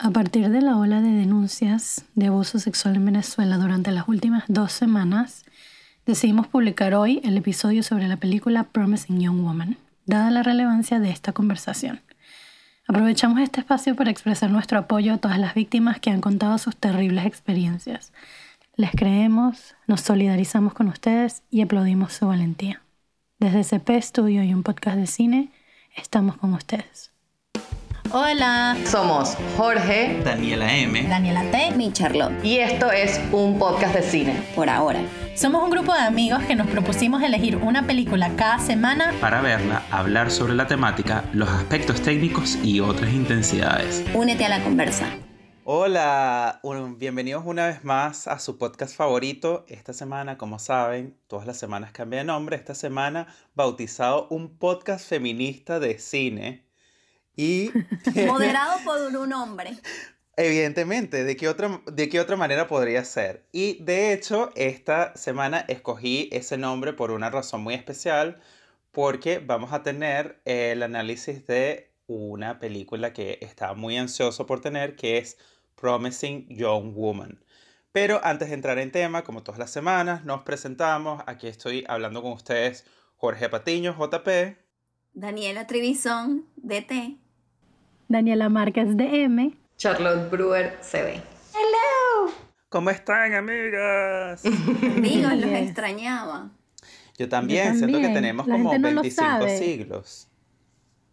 A partir de la ola de denuncias de abuso sexual en Venezuela durante las últimas dos semanas, decidimos publicar hoy el episodio sobre la película Promising Young Woman, dada la relevancia de esta conversación. Aprovechamos este espacio para expresar nuestro apoyo a todas las víctimas que han contado sus terribles experiencias. Les creemos, nos solidarizamos con ustedes y aplaudimos su valentía. Desde CP Studio y un podcast de cine, estamos con ustedes. Hola, Somos Jorge Daniela M. Daniela T. Mi Charlotte, y esto es un podcast de cine. por ahora. Somos un grupo de amigos que nos propusimos elegir una película cada semana. Para verla, hablar sobre la temática, los aspectos técnicos y otras intensidades. Únete a la conversa. Hola, un- bienvenidos una vez más a su podcast favorito. Esta semana, como saben, todas las semanas cambia de nombre. Esta semana bautizado un podcast feminista de cine. Y Moderado por un hombre. evidentemente, ¿de qué, otra, ¿de qué otra manera podría ser? Y de hecho, esta semana escogí ese nombre por una razón muy especial, porque vamos a tener el análisis de una película que estaba muy ansioso por tener, que es Promising Young Woman. Pero antes de entrar en tema, como todas las semanas, nos presentamos. Aquí estoy hablando con ustedes, Jorge Patiño, JP. Daniela Trivison, DT. Daniela Márquez de M. Charlotte Brewer CB. ¿Cómo están, amigas? Amigos, los extrañaba. Yo también, siento que tenemos La como no lo 25 sabe. siglos.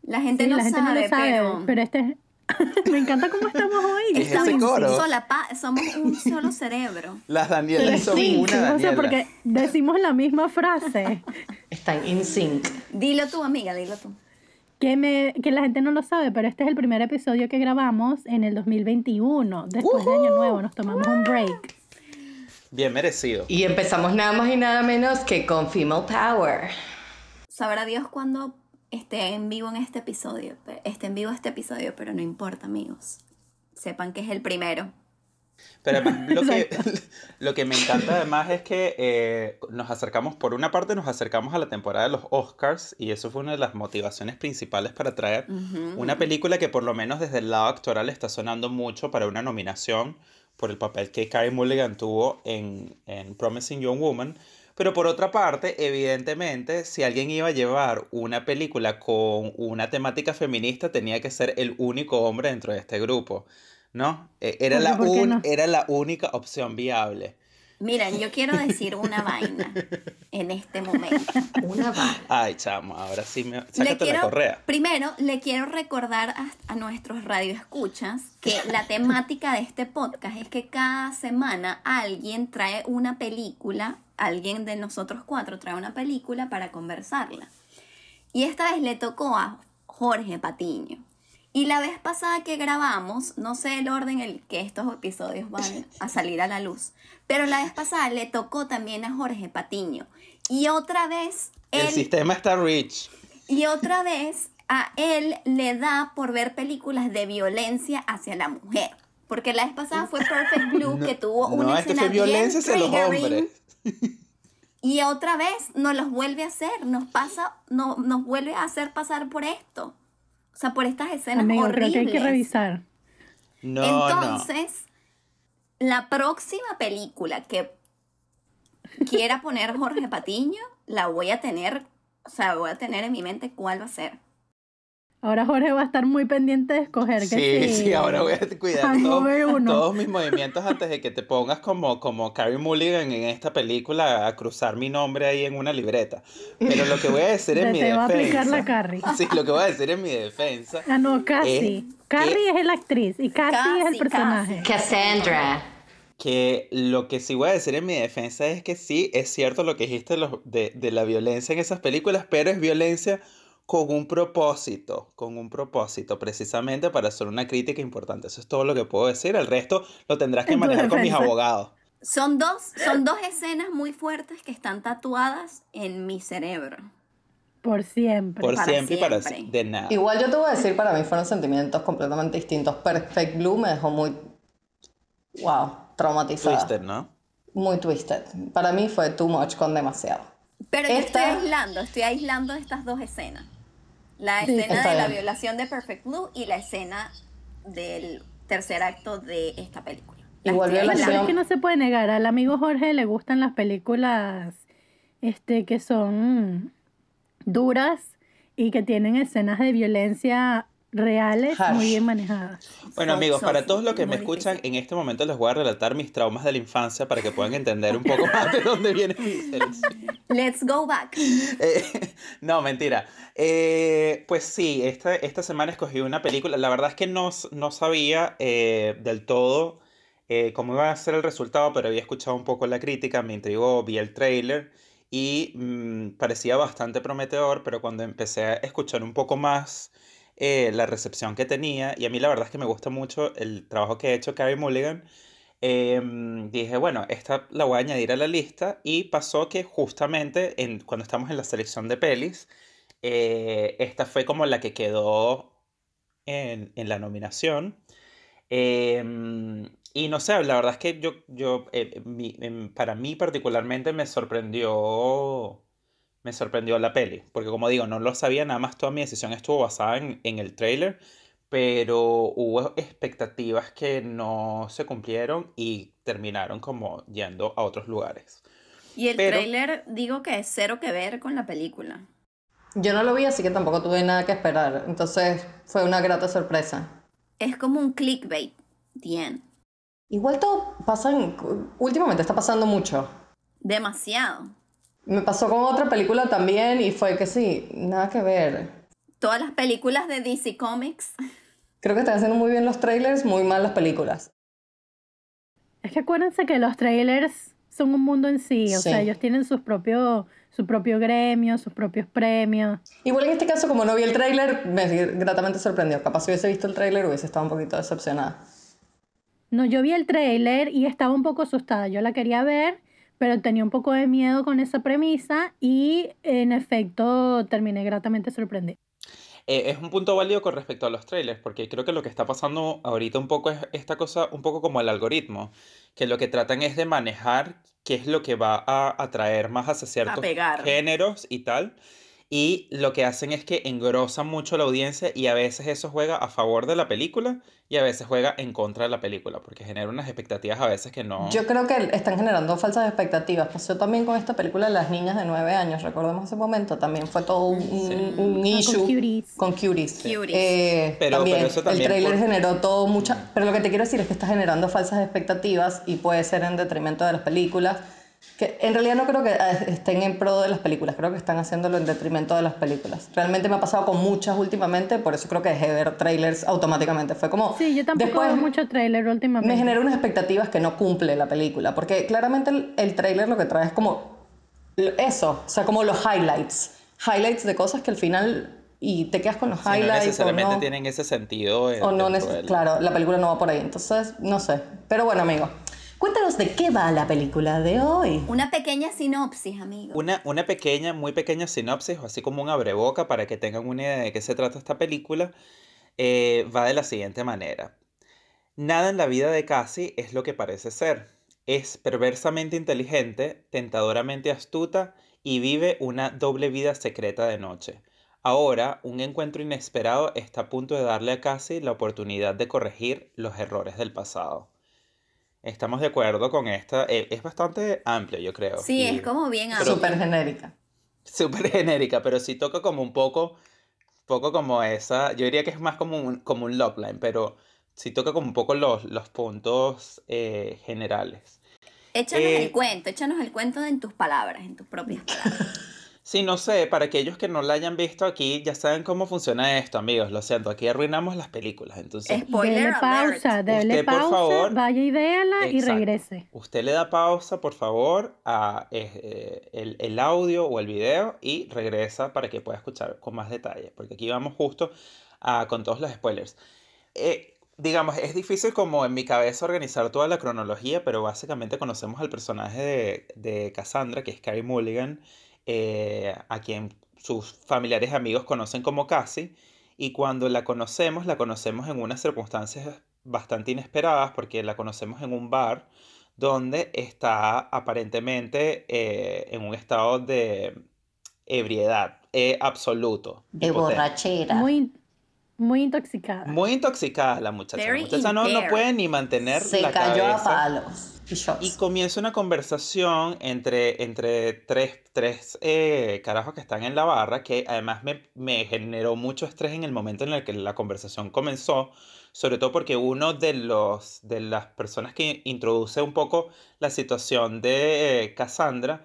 La gente, Sí, no, la gente sabe, no lo sabe, pero, pero, este es... Me encanta cómo estamos hoy. Es estamos ese coro. solapa- somos un solo cerebro. Las Danielas son Sí, una o sea, Daniela. porque decimos la misma frase. Están in sync. Dilo tú, amiga, dilo tú. Que, me, que la gente no lo sabe, pero este es el primer episodio que grabamos en el 2021. Después de Año Nuevo nos tomamos un break. Bien merecido. Y empezamos nada más y nada menos que con Female Power. Sabrá Dios cuando esté en vivo en este episodio. Esté en vivo este episodio, pero no importa, amigos. Sepan que es el primero. Pero lo que, lo que me encanta además es que eh, nos acercamos, por una parte nos acercamos a la temporada de los Oscars y eso fue una de las motivaciones principales para traer una película que por lo menos desde el lado actoral está sonando mucho para una nominación por el papel que Carey Mulligan tuvo en, en Promising Young Woman. Pero por otra parte, evidentemente, si alguien iba a llevar una película con una temática feminista, tenía que ser el único hombre dentro de este grupo, ¿no? Eh, Era, la, ¿Por qué un- no? era la única opción viable. Miren, yo quiero decir una vaina en este momento. Una va. Ay, chamo, ahora sí me... Le Sácate quiero, la correa. Primero, le quiero recordar a, a nuestros radioescuchas que la temática de este podcast es que cada semana alguien trae una película, alguien de nosotros cuatro trae una película para conversarla. Y esta vez le tocó a Jorge Patiño. Y la vez pasada que grabamos, no sé el orden en el que estos episodios van a salir a la luz, pero la vez pasada le tocó también a Jorge Patiño. Y otra vez El sistema está rich. y otra vez a él le da por ver películas de violencia hacia la mujer. Porque la vez pasada fue Perfect Blue que tuvo una no, escena fue violencia bien hacia los hombres. Y otra vez nos los vuelve a hacer, nos pasa, no, nos vuelve a hacer pasar por esto. O sea, por estas escenas Amigo, horribles. creo que hay que revisar. No, no. Entonces, la próxima película que quiera poner Jorge Patiño, la voy a tener, o sea, voy a tener en mi mente cuál va a ser. Ahora Jorge va a estar muy pendiente de escoger que Sí, sí, ahora voy a cuidar todo- todos mis movimientos antes de que te pongas como, como Carrie Mulligan en esta película a cruzar mi nombre ahí en una libreta. Pero lo que voy a decir en Te- mi te va a defensa. aplicar la Carrie. Sí, lo que voy a decir en mi defensa. Ah, no, Cassie. Eh, Carrie es la actriz y Cassie es el Cassie, personaje. Cassandra. Que lo que sí voy a decir en mi defensa es que sí, es cierto lo que dijiste de, de la violencia en esas películas, pero es violencia con un propósito, con un propósito, precisamente para hacer una crítica importante. Eso es todo lo que puedo decir. El resto lo tendrás que manejar con mis abogados. Son dos, son dos escenas muy fuertes que están tatuadas en mi cerebro. Por siempre. Por para siempre y para siempre. de nada. Igual yo te voy a decir, para mí fueron sentimientos completamente distintos. Perfect Blue me dejó muy, wow, traumatizada. Twister, ¿no? Muy twisted. Para mí fue too much con demasiado. Pero yo estoy aislando, estoy aislando estas dos escenas. La escena de la violación de Perfect Blue y la escena del tercer acto de esta película. La Igual violación. Es que no se puede negar. Al amigo Jorge le gustan las películas este, que son duras y que tienen escenas de violencia reales Harsh. muy bien manejadas. Bueno So- amigos, para todos los que me escuchan, en este momento les voy a relatar mis traumas de la infancia para que puedan entender un poco más de dónde viene mi selección. Let's go back. Eh, no, mentira. Eh, pues sí, esta, esta semana escogí una película. La verdad es que no, no sabía eh, del todo eh, cómo iba a ser el resultado, pero había escuchado un poco la crítica, me intrigó, vi el trailer y mm, parecía bastante prometedor, pero cuando empecé a escuchar un poco más eh, la recepción que tenía, y a mí la verdad es que me gusta mucho el trabajo que ha hecho Carey Mulligan, em, dije, bueno, esta la voy a añadir a la lista y pasó que justamente en, cuando estamos en la selección de pelis, eh, esta fue como la que quedó en, en la nominación. Em, y no sé, la verdad es que yo, yo eh, em, para mí particularmente me sorprendió, me sorprendió la peli, porque como digo, no lo sabía, nada más toda mi decisión estuvo basada en, en el tráiler, pero hubo expectativas que no se cumplieron y terminaron como yendo a otros lugares. Y el Pero- tráiler digo que es cero que ver con la película. Yo no lo vi, así que tampoco tuve nada que esperar. Entonces fue una grata sorpresa. Es como un clickbait. End. Igual todo pasa en... Últimamente está pasando mucho. Demasiado. Me pasó con otra película también y fue que sí, nada que ver. Todas las películas de DC Comics. Creo que están haciendo muy bien los trailers, muy mal las películas. Es que acuérdense que los trailers son un mundo en sí, o Sí. sea, ellos tienen sus propios, su propio gremio, sus propios premios. Igual en este caso, como no vi el trailer, me gratamente sorprendió. Capaz si hubiese visto el trailer hubiese estado un poquito decepcionada. No, yo vi el trailer y estaba un poco asustada. Yo la quería ver, pero tenía un poco de miedo con esa premisa y en efecto terminé gratamente sorprendida. Eh, es un punto válido con respecto a los trailers, porque creo que lo que está pasando ahorita un poco es esta cosa, un poco como el algoritmo, que lo que tratan es de manejar qué es lo que va a atraer más hacia ciertos pegar. géneros y tal. Y lo que hacen es que engrosan mucho la audiencia y a veces eso juega a favor de la película y a veces juega en contra de la película, porque genera unas expectativas a veces que no... Yo creo que están generando falsas expectativas. Pasó también con esta película Las niñas de 9 años, recordemos ese momento. También fue todo un, un- un con issue. Cuties. Con Cuties. Cuties. Eh, Pero- también, pero eso también el trailer por- generó todo mucha... Pero lo que te quiero decir es que está generando falsas expectativas y puede ser en detrimento de las películas. Que en realidad no creo que eh, estén en pro de las películas, creo que están haciéndolo en detrimento de las películas. Realmente me ha pasado con muchas últimamente, por eso creo que dejé de ver trailers automáticamente. Fue como... Sí, yo tampoco después- veo mucho trailer últimamente. me genera unas expectativas que no cumple la película, porque claramente el, el tráiler lo que trae es como eso, o sea, como los highlights, highlights de cosas que al final y te quedas con los Sí, no highlights o necesariamente no, tienen ese sentido. en- o no del- claro, la película no va por ahí, entonces no sé, pero bueno, amigo, cuéntanos de qué va la película de hoy. Una pequeña sinopsis, amigo. Una, una pequeña, muy pequeña sinopsis, o así como un abreboca para que tengan una idea de qué se trata esta película, eh, va de la siguiente manera. Nada en la vida de Cassie es lo que parece ser. Es perversamente inteligente, tentadoramente astuta y vive una doble vida secreta de noche. Ahora, un encuentro inesperado está a punto de darle a Cassie la oportunidad de corregir los errores del pasado. Estamos de acuerdo con esta. eh, es bastante amplio, yo creo. Sí, y- es como bien amplio. Súper genérica. súper genérica, pero sí toca como un poco, poco como esa, yo diría que es más como un, como un logline, pero sí toca como un poco los, los puntos eh, generales. Échanos Eh, el cuento, échanos el cuento en tus palabras, en tus propias palabras. Sí, no sé, para aquellos que no la hayan visto aquí, ya saben cómo funciona esto, amigos, lo siento, aquí arruinamos las películas, entonces... Spoiler Dele pausa, dele Usted, por pausa, favor. vaya y véala y Exacto. regrese. Usted le da pausa, por favor, a eh, eh, el, el audio o el video y regresa para que pueda escuchar con más detalle, porque aquí vamos justo a- con todos los spoilers. Eh, digamos, es difícil como en mi cabeza organizar toda la cronología, pero básicamente conocemos al personaje de, de Cassandra, que es Carey Mulligan, eh, a quien sus familiares y amigos conocen como Cassie, y cuando la conocemos, la conocemos en unas circunstancias bastante inesperadas, porque la conocemos en un bar donde está aparentemente eh, en un estado de ebriedad eh, absoluto. De hipotente. borrachera. Muy, Muy intoxicada. Muy intoxicada la muchacha. La Very muchacha no, no puede ni mantener Se la cayó cabeza. a palos y comienza una conversación entre, entre tres, tres eh, carajos que están en la barra, que además me, me generó mucho estrés en el momento en el que la conversación comenzó, sobre todo porque uno de, los, de las personas que introduce un poco la situación de eh, Cassandra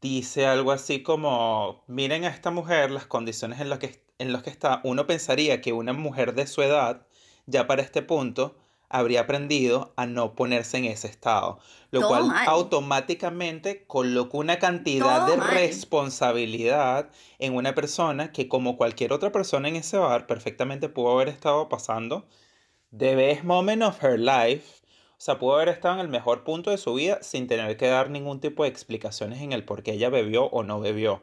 dice algo así como, miren a esta mujer, las condiciones en las que, en las que está, uno pensaría que una mujer de su edad, ya para este punto, habría aprendido a no ponerse en ese estado, lo Todo cual mal. automáticamente colocó una cantidad Todo de mal. responsabilidad en una persona que como cualquier otra persona en ese bar perfectamente pudo haber estado pasando the best moment of her life. O sea, pudo haber estado en el mejor punto de su vida sin tener que dar ningún tipo de explicaciones en el por qué ella bebió o no bebió.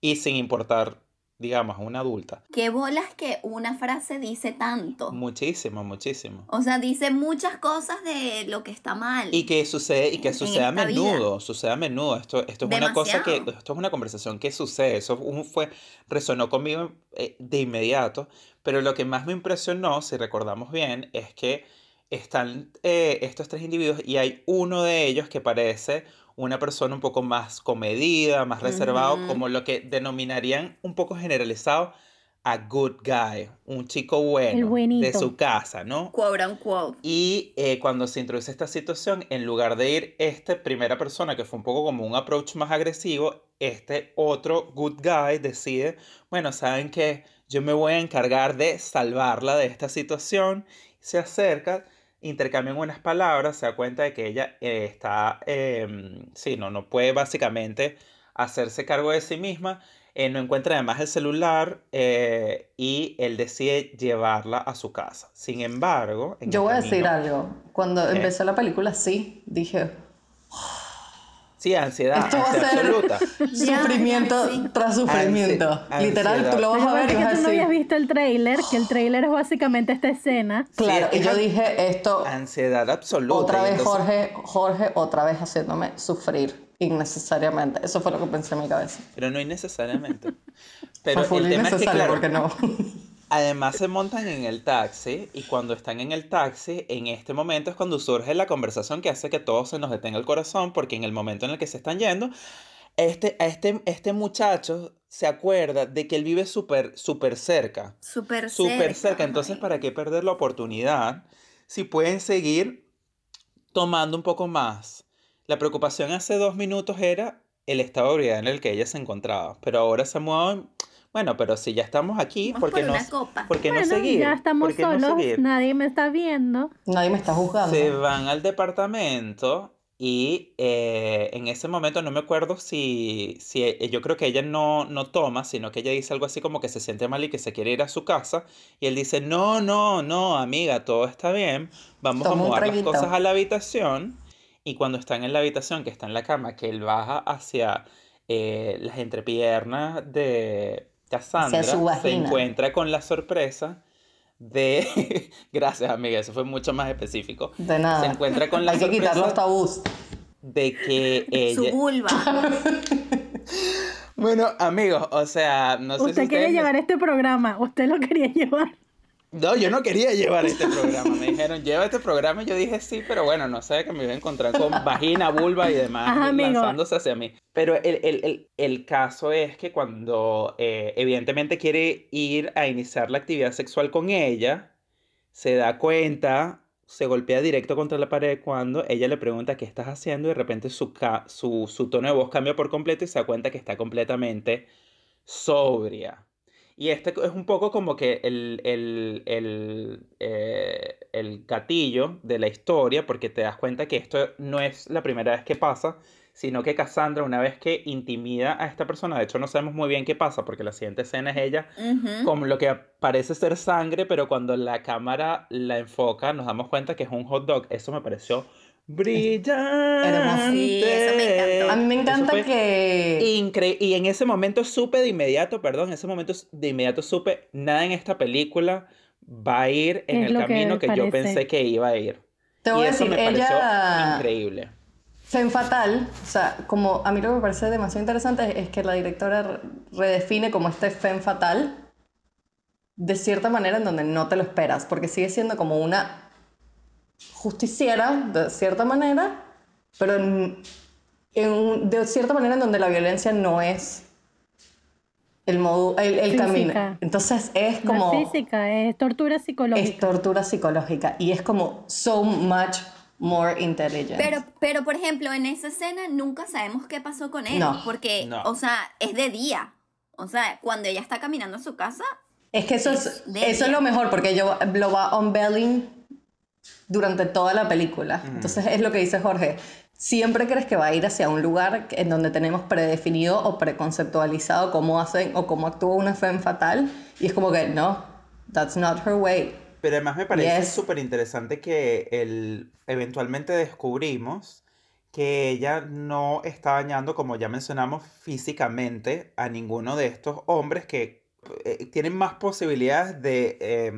Y sin importar, digamos, a una adulta. Qué bolas que una frase dice tanto. Muchísimo, muchísimo. O sea, dice muchas cosas de lo que está mal. Y que sucede, y que En sucede a vida. menudo, sucede a menudo. Esto, esto es una cosa que, esto es una conversación que sucede. Eso fue, resonó conmigo eh, de inmediato. Pero lo que más me impresionó, si recordamos bien, es que están eh, estos tres individuos y hay uno de ellos que parece una persona un poco más comedida, más reservado, Ujú. como lo que denominarían un poco generalizado a good guy, un chico bueno de su casa, ¿no? Quote unquote. Y eh, cuando se introduce esta situación, en lugar de ir este primera persona, que fue un poco como un approach más agresivo, este otro good guy decide, bueno, ¿saben qué? Yo me voy a encargar de salvarla de esta situación. Se acerca, intercambian unas palabras, se da cuenta de que ella eh, está, eh, sí, no, no puede básicamente hacerse cargo de sí misma. eh, no encuentra además el celular eh, y él decide llevarla a su casa. Sin embargo, en Yo voy a decir algo. Cuando empezó la película, sí, dije, Sí, ansiedad, Esto va a ansiedad ser- absoluta. Sufrimiento ya, sí. tras sufrimiento. Ansi- Literal, ansiedad. tú lo vas a ver y que vas a tú no habías decir, visto el tráiler, que el tráiler es básicamente esta escena. claro, Sí, y yo es- dije, esto, Ansiedad absoluta. otra vez entonces- Jorge, Jorge, otra vez haciéndome sufrir innecesariamente. Eso fue lo que pensé en mi cabeza. Pero no innecesariamente. Pero el tema es que, innecesario, claro, porque no. Además se montan en el taxi y cuando están en el taxi, en este momento es cuando surge la conversación que hace que todo se nos detenga el corazón porque en el momento en el que se están yendo, este, este, este muchacho se acuerda de que él vive súper súper cerca. Súper Súper cerca. Entonces. ¿para qué perder la oportunidad si pueden seguir tomando un poco más? La preocupación hace dos minutos era el estado de ebriedad en el que ella se encontraba, pero ahora se mueven... Bueno, pero si ya estamos aquí, Vamos ¿por qué por no, copa. ¿por qué no seguir? ya estamos ¿Por qué no solos, nadie me está viendo. Nadie me está juzgando. Se van al departamento y eh, en ese momento no me acuerdo si, si e- yo creo que ella no, no toma, sino que ella dice algo así como que se siente mal y que se quiere ir a su casa. Y él dice, no, no, no, amiga, todo está bien. Vamos Toma a mover las traguito". cosas a la habitación. Y cuando están en la habitación, que está en la cama, que él baja hacia eh, las entrepiernas de Cassandra, su se encuentra con la sorpresa de... Gracias, amiga, eso fue mucho más específico. De nada. Se encuentra con la Hay que quitar los sorpresa tabús. de que Su ella... vulva. Bueno, amigos, o sea, no sé si Usted quería ustedes- llevar este programa, usted lo quería llevar. No, yo no quería llevar este programa. Me dijeron, lleva este programa. Y yo dije, sí, pero bueno, no sé que me iba a encontrar con vagina, vulva y demás Ajá, lanzándose hacia mí. Pero el, el- el- el caso es que cuando eh, evidentemente quiere ir a iniciar la actividad sexual con ella, se da cuenta, se golpea directo contra la pared cuando ella le pregunta qué estás haciendo y de repente su, su, su tono de voz cambia por completo y se da cuenta que está completamente sobria. Y este es un poco como que el, el, el, eh, el gatillo de la historia, porque te das cuenta que esto no es la primera vez que pasa, sino que Cassandra, una vez que intimida a esta persona, de hecho no sabemos muy bien qué pasa, porque la siguiente escena es ella Ujú. como lo que parece ser sangre, pero cuando la cámara la enfoca, nos damos cuenta que es un hot dog. Eso me pareció brillante. Sí, eso me encantó. A mí me encanta que... Incre- y en ese momento supe de inmediato, perdón, en ese momento de inmediato supe, nada en esta película va a ir en Es el que camino que, yo pensé que iba a ir. Te y voy a eso decir, me pareció ella... increíble. Femme Fatal, o sea, como a mí lo que me parece demasiado interesante es que la directora re- redefine como este Femme Fatal de cierta manera en donde no te lo esperas, porque sigue siendo como una justiciera, de cierta manera, pero en, en de cierta manera en donde la violencia no es el, modo, el, el Física. camino. Entonces es No como... es física, es tortura psicológica. Es tortura psicológica y es como so much more intelligent. Pero, pero, por ejemplo, en esa escena nunca sabemos qué pasó con él. No. Porque, No. o sea, es de día. O sea, cuando ella está caminando a su casa, es que eso es, es eso es lo mejor porque yo, lo va unveiling durante toda la película. Entonces es lo que dice Jorge. Siempre crees que va a ir hacia un lugar en donde tenemos predefinido o preconceptualizado cómo hacen o cómo actúa una femme fatal y es como que no, that's not her way. Pero además me parece Yes. súper interesante que el, eventualmente descubrimos que ella no está dañando, como ya mencionamos, físicamente a ninguno de estos hombres que eh, tienen más posibilidades de, eh,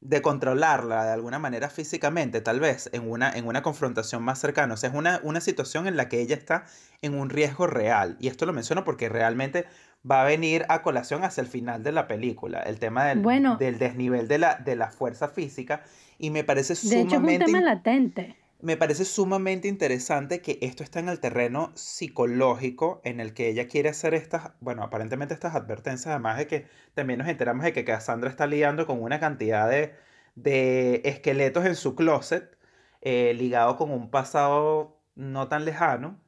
de controlarla de alguna manera físicamente, tal vez en una, en una confrontación más cercana. O sea, es una, una situación en la que ella está en un riesgo real. Y esto lo menciono porque realmente va a venir a colación hacia el final de la película, el tema del, Bueno. del desnivel de la, de la fuerza física. Y me parece De hecho, es un sumamente tema latente. Me parece sumamente interesante que esto está en el terreno psicológico en el que ella quiere hacer estas, bueno, aparentemente estas advertencias, además de que también nos enteramos de que Cassandra está lidiando con una cantidad de, de esqueletos en su closet, eh, ligado con un pasado no tan lejano,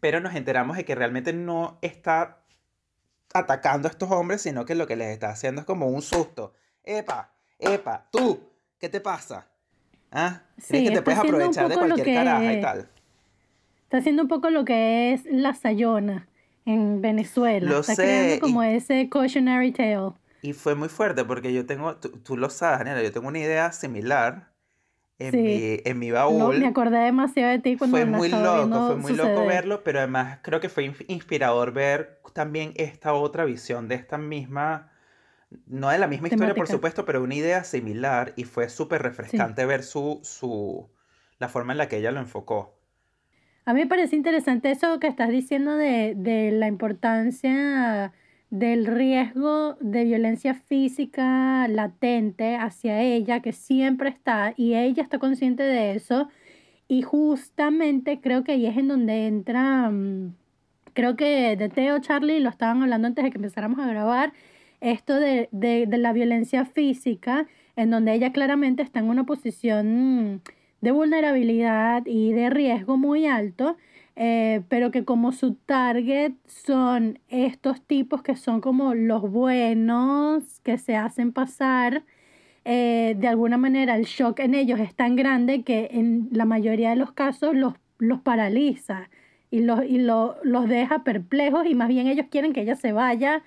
pero nos enteramos de que realmente no está atacando a estos hombres, sino que lo que les está haciendo es como un susto. Epa, epa, tú, ¿qué te pasa? ¿Ah? ¿Crees Sí, que te puedes aprovechar de cualquier caraja y que- tal? Está haciendo un poco lo que es la Sayona en Venezuela. Lo está sé, creando y- como ese cautionary tale. Y fue muy fuerte porque yo tengo, tú, tú lo sabes, Daniela, yo tengo una idea similar en, Sí. mi, en mi No, baúl. me acordé demasiado de ti cuando fue muy loco, fue muy loco verlo, pero además creo que fue inspirador ver también esta otra visión de esta misma, no de la misma historia por supuesto, pero una idea similar y fue súper refrescante ver su, su, la forma en la que ella lo enfocó. A mí me parece interesante eso que estás diciendo de, de la importancia del riesgo de violencia física latente hacia ella, que siempre está, y ella está consciente de eso. Y justamente creo que ahí es en donde entra, mm, creo que de Teo, Charlie, lo estaban hablando antes de que empezáramos a grabar, esto de, de, de la violencia física, en donde ella claramente está en una posición mm, de vulnerabilidad y de riesgo muy alto, eh, pero que como su target son estos tipos que son como los buenos, que se hacen pasar, eh, de alguna manera el shock en ellos es tan grande que en la mayoría de los casos los, los paraliza y, los, y lo- los deja perplejos y más bien ellos quieren que ella se vaya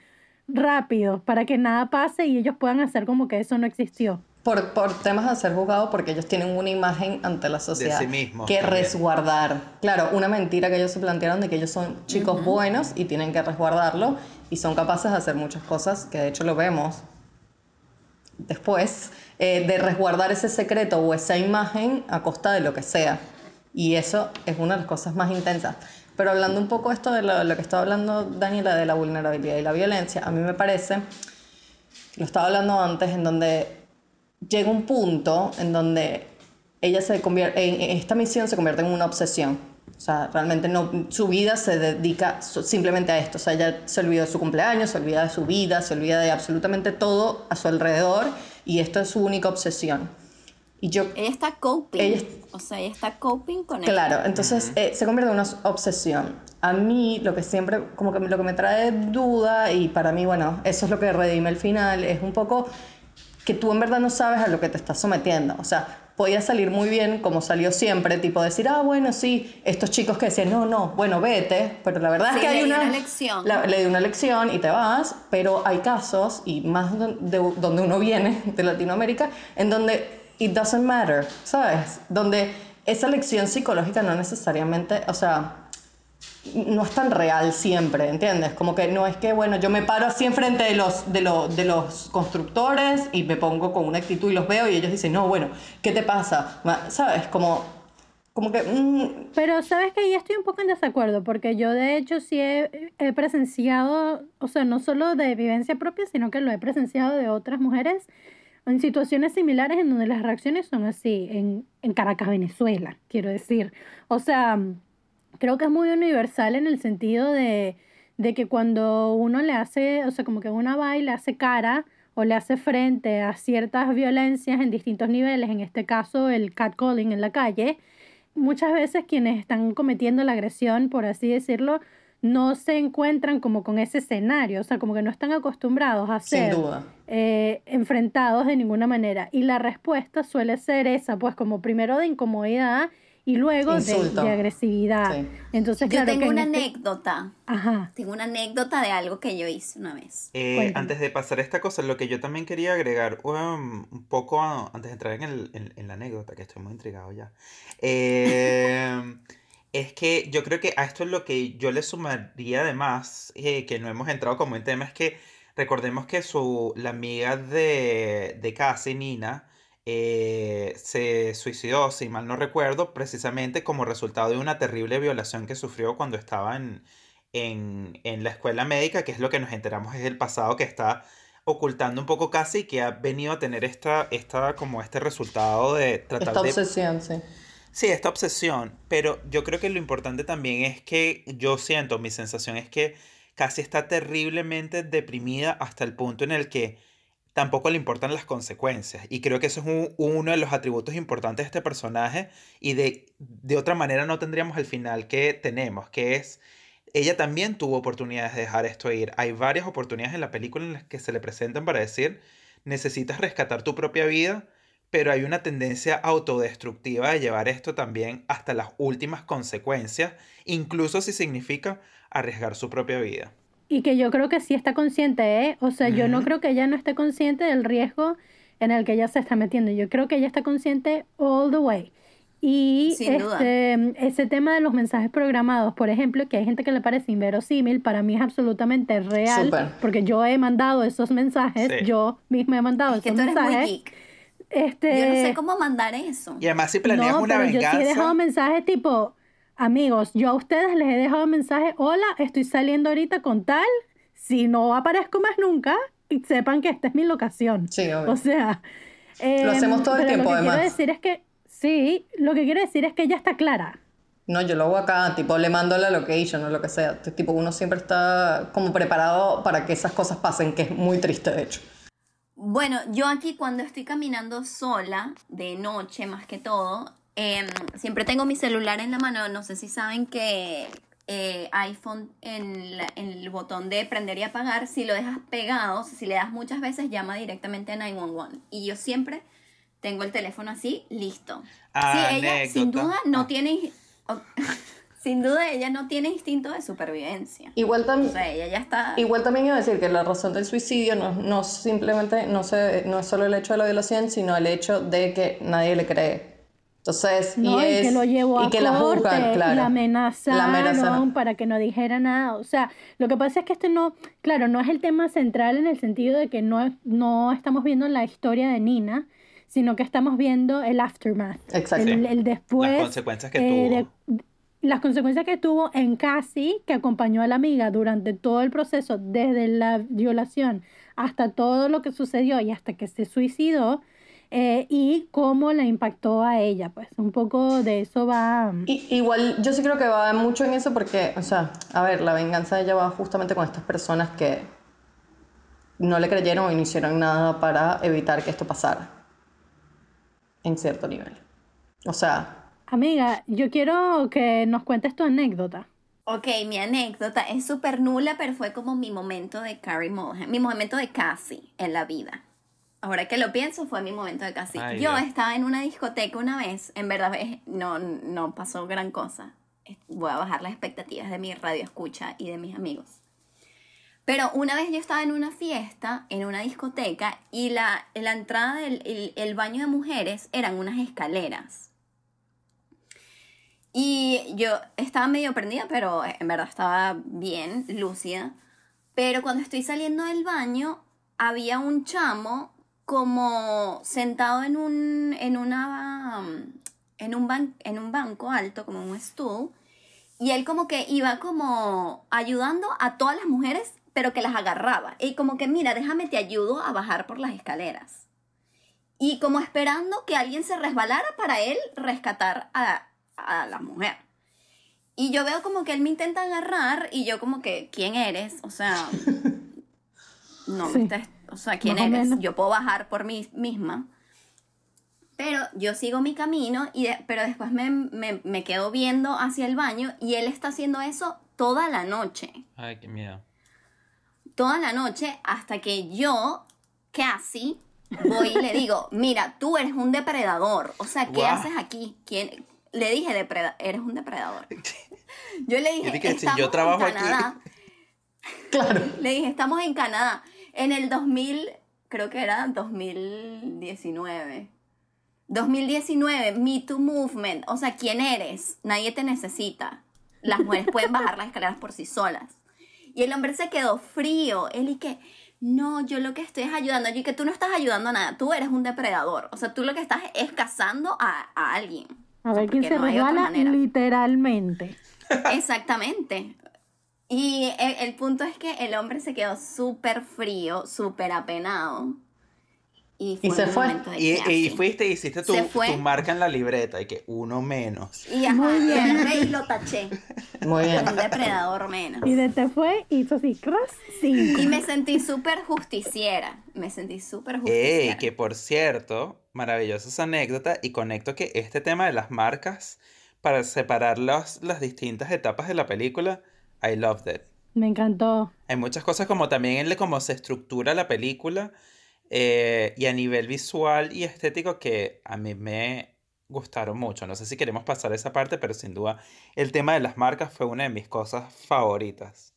rápido para que nada pase y ellos puedan hacer como que eso no existió. Por, por temas de ser juzgado, porque ellos tienen una imagen ante la sociedad sí mismos que también. resguardar. Claro, una mentira que ellos se plantearon de que ellos son chicos buenos y tienen que resguardarlo y son capaces de hacer muchas cosas, que de hecho lo vemos después, eh, de resguardar ese secreto o esa imagen a costa de lo que sea. Y eso es una de las cosas más intensas. Pero hablando un poco esto de lo, que estaba hablando Daniela, de la vulnerabilidad y la violencia, a mí me parece, lo estaba hablando antes, en donde llega un punto en donde ella se convierte, en esta misión se convierte en una obsesión. O sea, realmente no, su vida se dedica simplemente a esto. O sea, ella se olvida de su cumpleaños, se olvida de su vida, se olvida de absolutamente todo a su alrededor y esto es su única obsesión. Y yo ella está coping. Ella- O sea, ella está coping con él. Claro, entonces eh, se convierte en una obsesión. A mí lo que siempre, como que lo que me trae duda y para mí, bueno, eso es lo que redime el final, es un poco que tú en verdad no sabes a lo que te estás sometiendo. O sea, podía salir muy bien como salió siempre, tipo decir, ah, bueno, sí, estos chicos que decían, no, no, bueno, vete, pero la verdad Sí, es que le hay di una, una lección. la- le di una lección y te vas, pero hay casos, y más don- de donde uno viene, de Latinoamérica, en donde it doesn't matter, ¿sabes? Donde esa lección psicológica no necesariamente, o sea, no es tan real siempre, ¿entiendes? Como que no es que, bueno, yo me paro así enfrente de los, de, lo- de los constructores y me pongo con una actitud y los veo y ellos dicen, no, bueno, ¿qué te pasa? ¿Sabes? Como como que... mm, Pero sabes que ahí estoy un poco en desacuerdo, porque yo de hecho sí he, he presenciado, o sea, no solo de vivencia propia, sino que lo he presenciado de otras mujeres en situaciones similares en donde las reacciones son así, en, en Caracas, Venezuela, quiero decir. O sea, creo que es muy universal en el sentido de, de que cuando uno le hace, o sea, como que una va y le hace cara o le hace frente a ciertas violencias en distintos niveles, en este caso el catcalling en la calle, muchas veces quienes están cometiendo la agresión, por así decirlo, no se encuentran como con ese escenario, o sea, como que no están acostumbrados a Sin ser duda. eh, enfrentados de ninguna manera. Y la respuesta suele ser esa, pues como primero de incomodidad y luego de, de agresividad. Sí. Entonces, Yo claro tengo que una este- anécdota. Ajá. Tengo una anécdota de algo que yo hice una vez. Eh, antes de pasar a esta cosa, lo que yo también quería agregar um, un poco a- antes de entrar en, el- en- en la anécdota, que estoy muy intrigado ya, eh, es que yo creo que a esto es lo que yo le sumaría además, eh, que no hemos entrado como en tema, es que recordemos que su, la amiga de, de Cassie, Nina, eh, se suicidó, si mal no recuerdo, precisamente como resultado de una terrible violación que sufrió cuando estaba en, en, en la escuela médica, que es lo que nos enteramos es el pasado que está ocultando un poco casi que ha venido a tener esta, esta como este resultado de tratar Esta de obsesión, sí. Sí, esta obsesión, pero yo creo que lo importante también es que yo siento, mi sensación es que casi está terriblemente deprimida hasta el punto en el que tampoco le importan las consecuencias. Y creo que eso es un- uno de los atributos importantes de este personaje y de, de otra manera no tendríamos el final que tenemos, que es, ella también tuvo oportunidades de dejar esto ir. Hay varias oportunidades en la película en las que se le presentan para decir, necesitas rescatar tu propia vida, pero hay una tendencia autodestructiva de llevar esto también hasta las últimas consecuencias, incluso si significa arriesgar su propia vida. Y que yo creo que sí está consciente, ¿eh? O sea, yo no creo que ella no esté consciente del riesgo en el que ella se está metiendo. Yo creo que ella está consciente all the way. Y Sin duda. este, ese tema de los mensajes programados, por ejemplo, que hay gente que le parece inverosímil, para mí es absolutamente real, Súper. porque yo he mandado esos mensajes, Sí. yo misma he mandado Es que esos tú eres muy mensajes. geek. Este, Yo no sé cómo mandar eso. Y además si planeas no, una pero yo sí he dejado venganza, mensajes tipo, amigos, yo a ustedes les he dejado mensaje, hola, estoy saliendo ahorita con tal, si no aparezco más nunca, y sepan que esta es mi locación. Sí, obvio. O sea, Lo hacemos todo el pero tiempo, Lo que quiero además. decir es que, sí, lo que quiero decir es que ella está clara. No, yo lo hago acá, tipo, le mando la location o lo que sea. Tipo, uno siempre está como preparado para que esas cosas pasen, que es muy triste, de hecho. Bueno, yo aquí cuando estoy caminando sola, de noche más que todo, em, siempre tengo mi celular en la mano. No sé si saben que eh, iPhone en, la- en el botón de prender y apagar, si lo dejas pegado, si le das muchas veces, llama directamente a 911. Y yo siempre tengo el teléfono así, listo. Ah, sí, ella sin duda no Ah. tiene... sin duda ella no tiene instinto de supervivencia. Igual O también... sea, ella ya está... Igual también iba a decir que la razón del suicidio no, no simplemente no, se, no es solo el hecho de la violación, sino el hecho de que nadie le cree. Entonces, ¿no? Y, es, que lo llevó y a que la juzgan, y claro. la amenazaron La amenazaron. para que no dijera nada. O sea, lo que pasa es que este no, claro, no es el tema central en el sentido de que no, no estamos viendo la historia de Nina, sino que estamos viendo el aftermath. Exacto. El, el después. Las consecuencias que eh, tuvo. de- las consecuencias que tuvo en Cassie, que acompañó a la amiga durante todo el proceso, desde la violación hasta todo lo que sucedió y hasta que se suicidó, eh, y cómo la impactó a ella. Pues un poco de eso va. Y- igual yo sí creo que va mucho en eso porque, o sea, a ver, la venganza de ella va justamente con estas personas que no le creyeron y no hicieron nada para evitar que esto pasara. En cierto nivel. O sea, Amiga, yo quiero que nos cuentes tu anécdota. Ok, mi anécdota es súper nula, pero fue como mi momento de Carrie Mulligan, mi momento de Cassie en la vida. Ahora que lo pienso, fue mi momento de Cassie. Ay, Yo estaba en una discoteca una vez, en verdad no, no pasó gran cosa. Voy a bajar las expectativas de mi radio escucha y de mis amigos. Pero una vez yo estaba en una fiesta, en una discoteca, y la, la entrada del el- el baño de mujeres eran unas escaleras. Y yo estaba medio prendida, pero en verdad estaba bien, lúcida. Pero cuando estoy saliendo del baño, había un chamo como sentado en un, en una, en un, ban- en un banco alto, como un stool, y él como que iba como ayudando a todas las mujeres, pero que las agarraba. Y como que, mira, déjame te ayudo a bajar por las escaleras. Y como esperando que alguien se resbalara para él rescatar a, a la mujer. Y yo veo como que él me intenta agarrar y yo como que, ¿quién eres? O sea, no Sí. me estás, o sea, ¿quién Más eres? Yo puedo bajar por mí misma. Pero yo sigo mi camino, y de- pero después me, me, me quedo viendo hacia el baño y él está haciendo eso toda la noche. Ay, qué miedo. Toda la noche hasta que yo, casi, voy y le digo, mira, tú eres un depredador. O sea, ¿qué haces aquí? ¿Quién? Le dije, "Depreda- eres un depredador. Yo le dije, Yo dije, si estamos yo trabajo en aquí". Canadá. Claro. Le dije, estamos en Canadá. En el 2000, creo que era 2019. 2019, Me Too Movement. O sea, ¿quién eres? Nadie te necesita. Las mujeres pueden bajar las escaleras por sí solas. Y el hombre se quedó frío. Él y que, no, yo lo que estoy es ayudando. Yo y que tú no estás ayudando a nada. Tú eres un depredador. O sea, tú lo que estás es cazando a, a alguien. A ver quién se no manera. literalmente. Exactamente. Y el, el punto es que el hombre se quedó súper frío, súper apenado. Y, Y fue se fue. Y, fuiste y hiciste tu, Se fue. tu marca en la libreta y que uno menos. Y ajá, Muy bien. y lo taché. Muy bien. Un depredador menos. Y de te fue, hizo así, cross, cinco. Y me sentí súper justiciera. Me sentí súper Ey, justiciera. que por cierto, maravillosa esa anécdota y conecto que este tema de las marcas para separar las, las distintas etapas de la película, I loved it. Me encantó. Hay muchas cosas como también en cómo se estructura la película eh, y a nivel visual y estético que a mí me gustaron mucho. No sé si queremos pasar esa parte, pero sin duda el tema de las marcas fue una de mis cosas favoritas.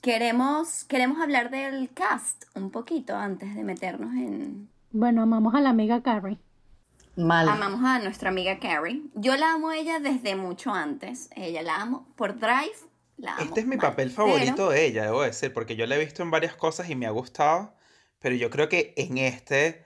Queremos, queremos hablar del cast un poquito antes de meternos en... Bueno, amamos a la amiga Carrie. Mal. Amamos a nuestra amiga Carrie. Yo la amo a ella desde mucho antes. Ella la amo por Drive. La amo Este es mi mal. papel Pero- favorito de ella, debo decir, porque yo la he visto en varias cosas y me ha gustado, pero yo creo que en este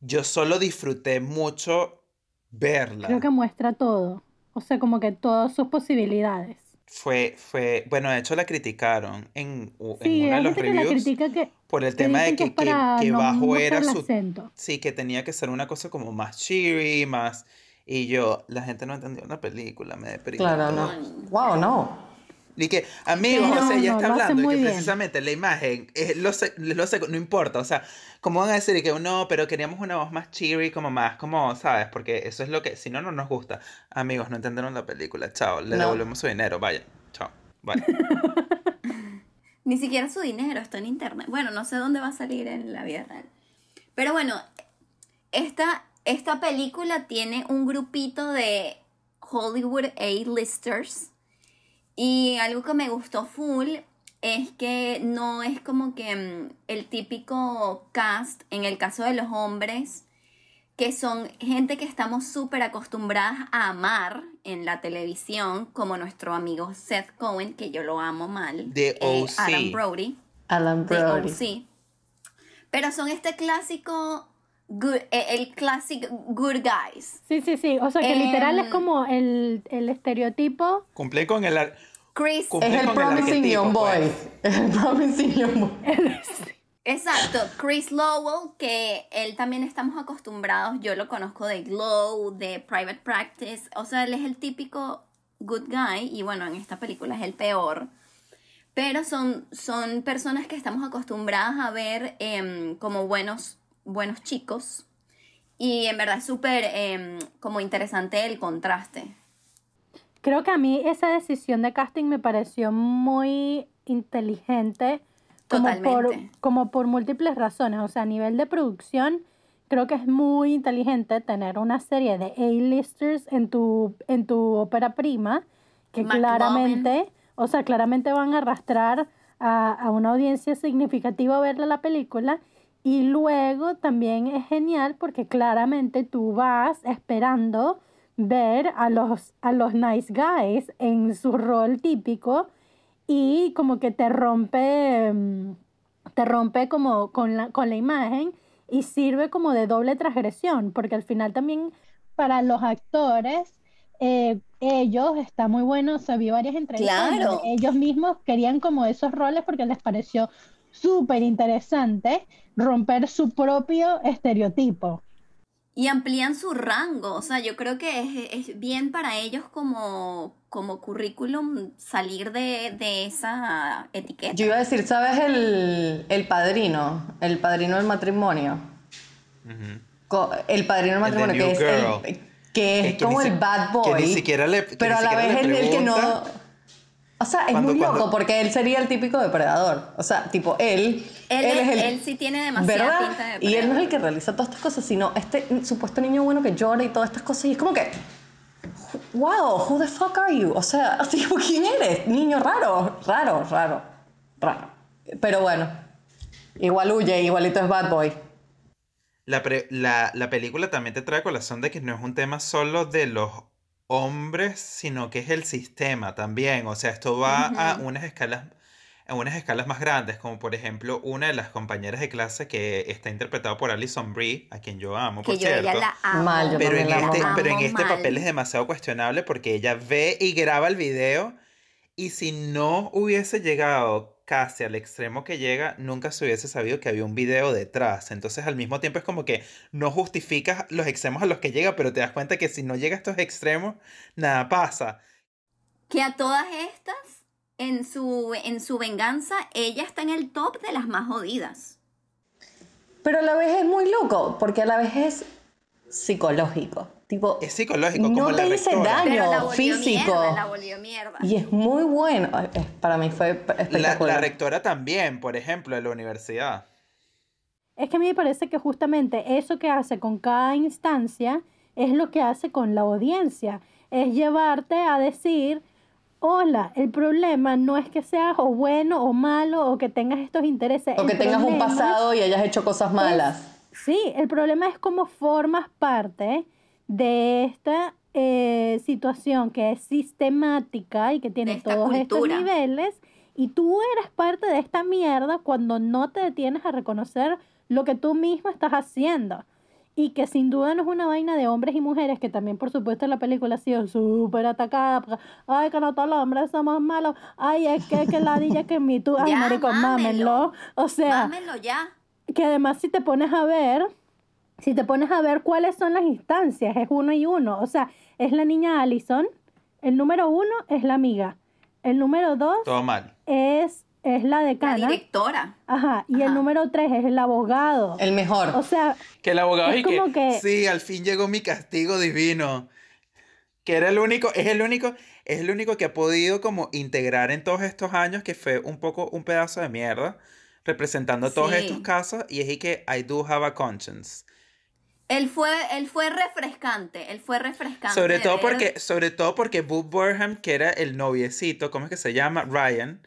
yo solo disfruté mucho verla. Creo que muestra todo. O sea, como que todas sus posibilidades. Fue, fue, bueno, de hecho la criticaron en, en Sí, uno de hay los gente que la reviews critica que, por el que tema de que, que, que no bajo era su... acento. Sí, que tenía que ser una cosa como más cheery, más... Y yo, la gente no entendió la película, me deprimí. Claro, no. Wow, no. Y que, amigos, No, o sea, ella no, está hablando y que bien. precisamente la imagen, lo sé, lo sé, no importa, o sea, ¿cómo van a decir Y que no, pero queríamos una voz más cheery, como más, como, ¿sabes? Porque eso es lo que, si no, no nos gusta. Amigos, no entendieron la película, chao, le No. devolvemos su dinero, vaya, chao, bye. Ni siquiera su dinero está en internet. Bueno, no sé dónde va a salir en la vida real. Pero bueno, esta, esta película tiene un grupito de Hollywood A-listers. Y algo que me gustó full es que no es como que mm, el típico cast, en el caso de los hombres, que son gente que estamos súper acostumbradas a amar en la televisión, como nuestro amigo Seth Cohen, que yo lo amo mal, De eh, OC. Adam Brody, Alan de Brody. OC. Pero son este clásico, good- eh, el clásico good guys. Sí, sí, sí. O sea, que literal es Em, como el, el estereotipo. Cumple con el... Chris, Cum- Es el Promising Young Boy. pues. Es el Promising Young Boy. Exacto, Chris Lowell, que él también estamos acostumbrados, yo lo conozco de Glow, de Private Practice, o sea, él es el típico good guy y bueno, en esta película es el peor, pero son, son personas que estamos acostumbradas a ver em, como buenos, buenos chicos y en verdad es súper em, como interesante el contraste. Creo que a mí esa decisión de casting me pareció muy inteligente. Como por, Totalmente. como por múltiples razones. O sea, a nivel de producción, creo que es muy inteligente tener una serie de A-listers en tu, en tu ópera prima, que claramente, o sea, claramente van a arrastrar a, a una audiencia significativa a verla la película. Y luego también es genial porque claramente tú vas esperando ver a los, a los nice guys en su rol típico y como que te rompe, mm, te rompe como con la, con la imagen y sirve como de doble transgresión, porque al final también para los actores, eh, ellos, está muy bueno, o sea, vi varias entrevistas Claro. ellos mismos querían como esos roles porque les pareció súper interesante romper su propio estereotipo. Y amplían su rango, o sea, yo creo que es, es bien para ellos como, como currículum salir de, de esa etiqueta. Yo iba a decir, ¿sabes el, el padrino? El padrino del matrimonio. El padrino del El de matrimonio, que es, el, que es Que como ni el bad boy. que ni siquiera le- que pero ni a la siquiera vez el, el que no. O sea, es Cuando- muy loco cuando- porque él sería el típico depredador. O sea, tipo, él. Él, él es- es el. él sí tiene demasiada ¿verdad? pinta de Y él no es el depredador. que realiza todas estas cosas, sino este supuesto niño bueno que llora y todas estas cosas. Y es como que. Wow, who the fuck are you? O sea, tipo, ¿quién eres? Niño raro, raro, raro, raro. Pero bueno, igual huye, igualito es bad boy. La, pre- la, la película también te trae a colación de que no es un tema solo de los hombres, sino que es el sistema también. O sea, esto va a unas escalas, a unas escalas más grandes, como por ejemplo una de las compañeras de clase que está interpretada por Alison Brie, a quien yo amo, por Que yo ella cierto. la amo. Mal, yo Pero en, la este, amo. pero en este mal. papel es demasiado cuestionable porque ella ve y graba el video y si no hubiese llegado casi al extremo que llega, nunca se hubiese sabido que había un video detrás. Entonces al mismo tiempo es como que no justificas los extremos a los que llega, pero te das cuenta que si no llega a estos extremos, nada pasa. Que a todas estas, en su, en su venganza, ella está en el top de las más jodidas. Pero a la vez es muy loco, porque a la vez es psicológico. Tipo, Es psicológico, No como la te dice rectora. daño. Pero la físico. mierda, la volvió mierda. y es muy bueno. Es- Para mí fue La, espectacular. la rectora también, por ejemplo, de la universidad. Es que a mí me parece que justamente eso que hace con cada instancia es lo que hace con la audiencia. Es llevarte a decir, hola, el problema no es que seas o bueno o malo o que tengas estos intereses. o que el tengas un pasado y hayas hecho cosas malas. Sí, el problema es cómo formas parte de esta eh, situación que es sistemática y que tiene todos estos cultura. niveles y tú eres parte de esta mierda cuando no te detienes a reconocer lo que tú mismo estás haciendo. Y que sin duda no es una vaina de hombres y mujeres, que también por supuesto la película ha sido súper atacada. porque, Ay, que no todos los hombres somos malos. Ay, es que, que ladilla que mi tú. Ay, marico, mámenlo. mámenlo. O sea, Mámenlo ya. que además si te pones a ver, si te pones a ver cuáles son las instancias, es uno y uno. O sea, es la niña Allison, el número uno es la amiga, el número dos Todo mal. es, es la La decana, directora. ajá, y el número tres es el abogado. El mejor. O sea, Que el abogado Es y que, como que- sí, al fin llegó mi castigo divino. Que era el único, es el único, es el único que ha podido como integrar en todos estos años que fue un poco un pedazo de mierda representando todos Sí. estos casos y es y que I do have a conscience. Él fue, él fue refrescante, él fue refrescante. Sobre todo ver- porque, sobre todo porque Bob Burnham, que era el noviecito, ¿cómo es que se llama? Ryan,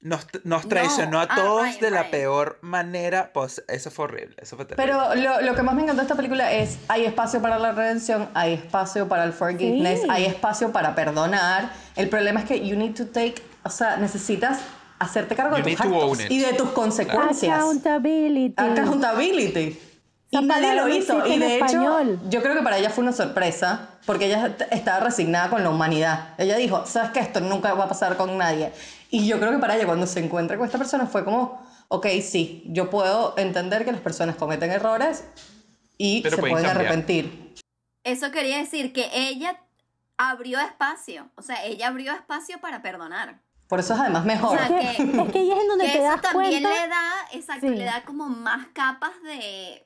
nos, nos No, traicionó a ah, todos Ryan, de la Ryan. peor manera. Pues, eso fue horrible, eso fue terrible. Pero lo, lo que más me encantó de esta película es, hay espacio para la redención, hay espacio para el forgiveness, Sí. hay espacio para perdonar. El problema es que you need to take, o sea, necesitas hacerte cargo You de tus actos y de tus consecuencias. accountability. Accountability. Esa Y nadie palabra lo hizo. Y de hecho, español. yo creo que para ella fue una sorpresa, porque ella estaba resignada con la humanidad. Ella dijo, sabes que esto nunca va a pasar con nadie. Y yo creo que para ella cuando se encuentra con esta persona fue como, ok, sí, yo puedo entender que las personas cometen errores y Pero se pueden cambiar. arrepentir. Eso quería decir que ella abrió espacio, o sea, ella abrió espacio para perdonar. Por eso es además mejor. O sea, Es que, que- es que ahí es en donde Que te eso das también cuenta. le da, exacto, Sí. le da como más capas de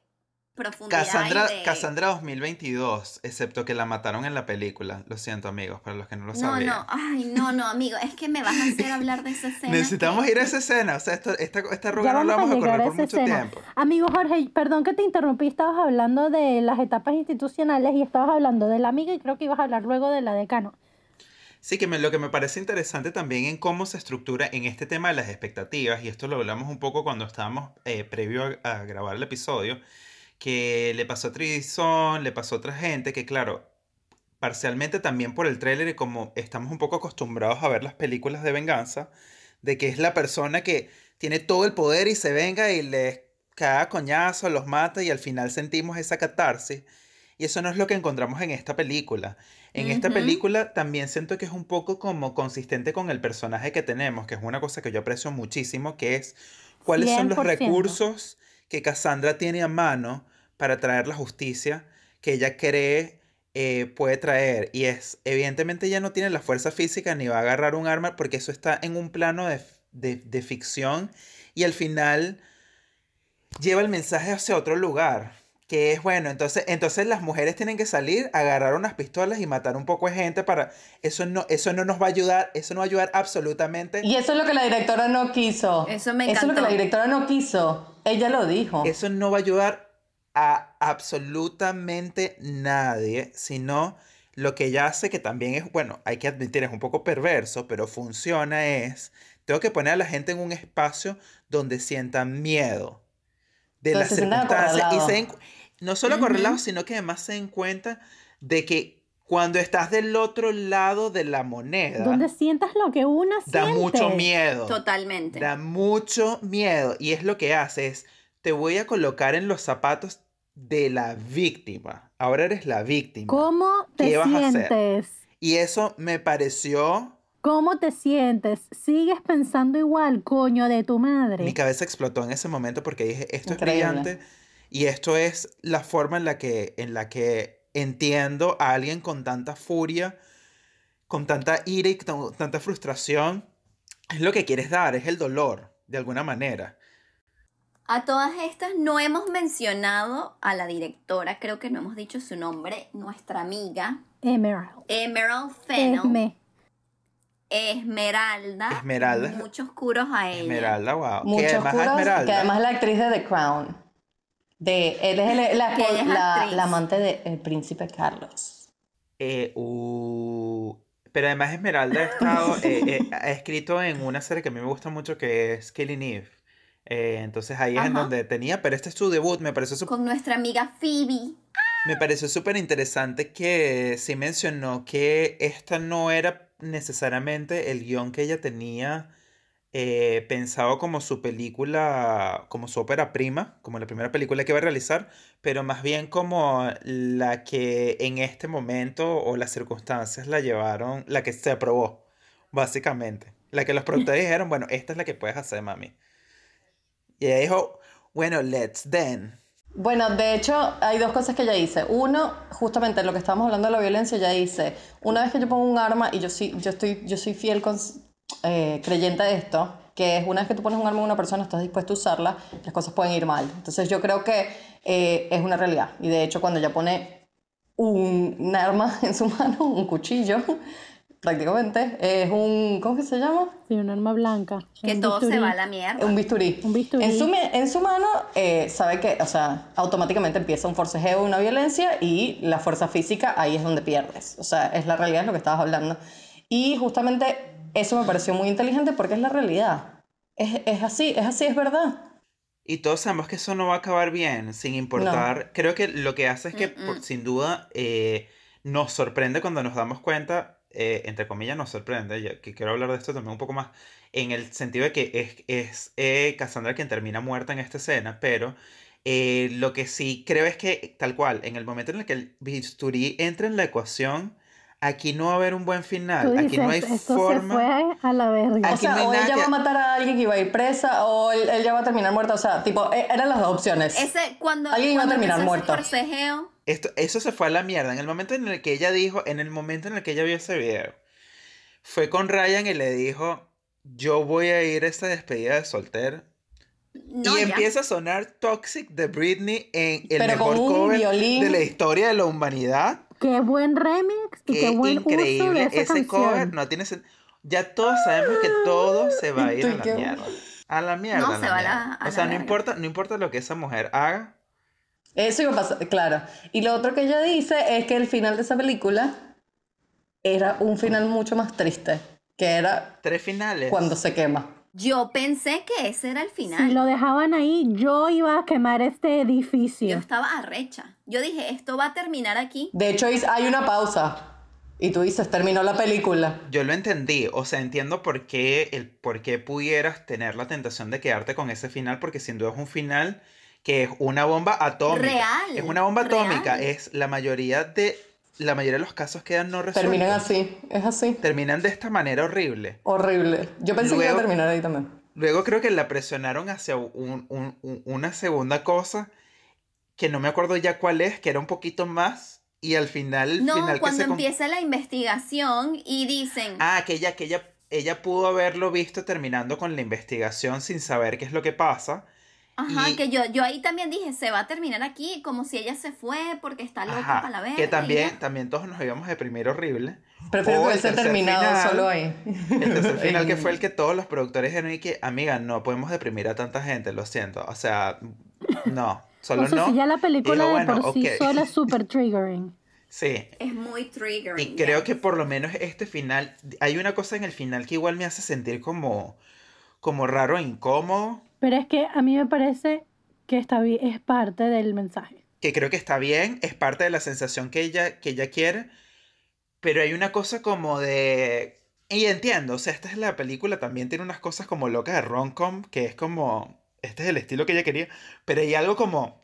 profundidad. Cassandra, de- Cassandra 2022, excepto que la mataron en la película. Lo siento, amigos, para los que no lo No, sabían. no, ay, no, no, amigo, es que me vas a hacer hablar de esa escena. Necesitamos que- ir a esa escena. O sea, esto- esta, esta Ya arruga no la vamos a a llegar correr a por mucho escena. tiempo. Amigo Jorge, perdón que te interrumpí, estabas hablando de las etapas institucionales y estabas hablando de la amiga y creo que ibas a hablar luego de la decano. Sí, que me- lo que me parece interesante también en cómo se estructura en este tema de las expectativas, y esto lo hablamos un poco cuando estábamos eh, previo a, a grabar el episodio, que le pasó a Tridison, le pasó a otra gente, que claro, parcialmente también por el tráiler y como estamos un poco acostumbrados a ver las películas de venganza, de que es la persona que tiene todo el poder y se venga y les caga coñazo, los mata y al final sentimos esa catarsis. Y eso no es lo que encontramos en esta película. En esta película también siento que es un poco como consistente con el personaje que tenemos, que es una cosa que yo aprecio muchísimo, que es cuáles son los 100%. recursos que Cassandra tiene a mano para traer la justicia que ella cree eh, puede traer. Y es, evidentemente ella no tiene la fuerza física ni va a agarrar un arma porque eso está en un plano de, de- de ficción y al final lleva el mensaje hacia otro lugar. Que es bueno, entonces, entonces las mujeres tienen que salir, agarrar unas pistolas y matar un poco de gente para... Eso no, eso no nos va a ayudar, eso no va a ayudar absolutamente. Y eso es lo que la directora no quiso. Eso me Eso es lo que encantó. la directora no quiso. Ella lo dijo. Eso no va a ayudar a absolutamente nadie, sino lo que ella hace, que también es, bueno, hay que admitir, es un poco perverso, pero funciona, es, tengo que poner a la gente en un espacio donde sientan miedo de las circunstancias. Y se no solo acorralados, sino que además se den cuenta de que cuando estás del otro lado de la moneda, Donde sientas lo que una da siente. mucho miedo. Totalmente. Da mucho miedo. Y es lo que hace, es, te voy a colocar en los zapatos de la víctima. Ahora eres la víctima. ¿Cómo te ¿Qué vas a hacer? sientes? Y eso me pareció... ¿Cómo te sientes? ¿Sigues pensando igual, coño de tu madre? Mi cabeza explotó en ese momento porque dije, esto Increíble. es brillante. Y esto es la forma en la que, en la que entiendo a alguien con tanta furia, con tanta ira y con tanta frustración. Es lo que quieres dar, es el dolor, de alguna manera. A todas estas no hemos mencionado a la directora, creo que no hemos dicho su nombre, nuestra amiga Emerald. Emerald Fennell. Esme. Esmeralda. Esmeralda. Muchos curos a ella. Esmeralda, wow. Muchos que además Esmeralda. que además es la actriz de The Crown. De, él es el- la, Que ella es la- actriz. la amante del príncipe Carlos. Eh, uh, pero además Esmeralda ha, estado, eh, eh, ha escrito en una serie que a mí me gusta mucho que es Killing Eve. Eh, entonces ahí es en Ajá. donde tenía, pero este es su debut, me pareció súper Con nuestra amiga Phoebe. Me pareció súper interesante que sí mencionó que esta no era necesariamente el guion que ella tenía eh, pensado como su película, como su ópera prima, como la primera película que iba a realizar, pero más bien como la que en este momento o las circunstancias la llevaron, la que se aprobó, básicamente. La que los productores dijeron, bueno, esta es la que puedes hacer, mami. Y ella dijo, bueno, let's then. Bueno, de hecho, hay dos cosas que ella dice. Uno, justamente lo que estábamos hablando de la violencia, ella dice, una vez que yo pongo un arma, y yo sí, yo estoy, yo soy fiel con, eh, creyente de esto, que es una vez que tú pones un arma a una persona, estás dispuesto a usarla, las cosas pueden ir mal. Entonces yo creo que eh, es una realidad. Y de hecho, cuando ella pone un, un arma en su mano, un cuchillo, prácticamente, es un, ¿cómo que se llama? Sí, un arma blanca. Que todo se bisturí. va a la mierda. Un bisturí. Un bisturí. En su, en su mano, eh, sabe que, o sea, automáticamente empieza un forcejeo, una violencia y la fuerza física ahí es donde pierdes. O sea, es la realidad, es lo que estabas hablando. Y justamente eso me pareció muy inteligente porque es la realidad. Es, es así, es así, es verdad. Y todos sabemos que eso no va a acabar bien, sin importar. Creo que lo que hace es que, por- sin duda, eh, nos sorprende cuando nos damos cuenta, eh, entre comillas, nos sorprende, ya que quiero hablar de esto también un poco más, en el sentido de que es, es eh, Cassandra quien termina muerta en esta escena, pero eh, lo que sí creo es que, tal cual, en el momento en el que el bisturí entra en la ecuación, aquí no va a haber un buen final, aquí no hay esto forma. se fue a la verga. O Aquí no sea, hay o nada ella que- va a matar a alguien que iba a ir presa o él, él ya va a terminar muerta. O sea, tipo, eh, eran las dos opciones. Ese, cuando, Alguien iba a cuando terminar ese muerto. forcejeo, Esto, eso se fue a la mierda. En el momento en el que ella dijo, en el momento en el que ella vio ese video, fue con Ryan y le dijo, yo voy a ir a esta despedida de soltero. no, y ya. empieza a sonar Toxic de Britney en el Pero mejor cover violín. de la historia de la humanidad. Qué buen remix y qué, Qué buen uso de increíble esa ese canción. cover. No tiene Ya todos sabemos que todo se va a ir a la mierda. A la mierda. No, a se va a la- mierda. a O la sea, no importa, no importa lo que esa mujer haga. Eso iba a pasar, claro. Y lo otro que ella dice es que el final de esa película era un final mucho más triste, que era Tres finales. cuando se quema. Yo pensé que ese era el final. Si lo dejaban ahí, yo iba a quemar este Yo edificio. estaba arrecha. Yo dije, esto va a terminar aquí. De hecho, hay una pausa. Y tú dices, terminó la película. Yo lo entendí, o sea, entiendo por qué, el, por qué pudieras tener la tentación de quedarte con ese final, porque sin duda es un final que es una bomba atómica. Real, Es una bomba atómica. real. Es la mayoría de la mayoría de los casos quedan no resueltos. Terminan así, es así. Terminan de esta manera horrible. Horrible. Yo pensé que iba a Luego- terminar ahí también. Luego creo que la presionaron hacia un- un- un- una segunda cosa que no me acuerdo ya cuál es, que era un poquito más y al final No, final que cuando se empieza la investigación y dicen, Ah, que ella, que ella, ella pudo haberlo visto terminando con la investigación sin saber qué es lo que pasa. Ajá, y- que yo, yo ahí también dije, se va a terminar aquí, como si ella se fue porque está loca Ajá, para la verga. que también, también todos nos íbamos a deprimir horrible. Prefiero que tercer terminado final. solo ahí. El tercer final que fue el que todos los productores dijeron y que, amiga, no podemos deprimir a tanta gente, lo siento. O sea, no, solo O sea, no. si ya la película Digo, de bueno, por sí sola es súper triggering. Sí, Es muy triggering. Y creo que por lo menos este final, hay una cosa en el final que igual me hace sentir como, como raro e incómodo, Pero es que a mí me parece que está bi- es parte del mensaje. que creo que está bien, es parte de la sensación que ella, que ella quiere, pero hay una cosa como de... Y entiendo, o sea, esta es la película, también tiene unas cosas como locas de rom-com, que es como, este es el estilo que ella quería, pero hay algo como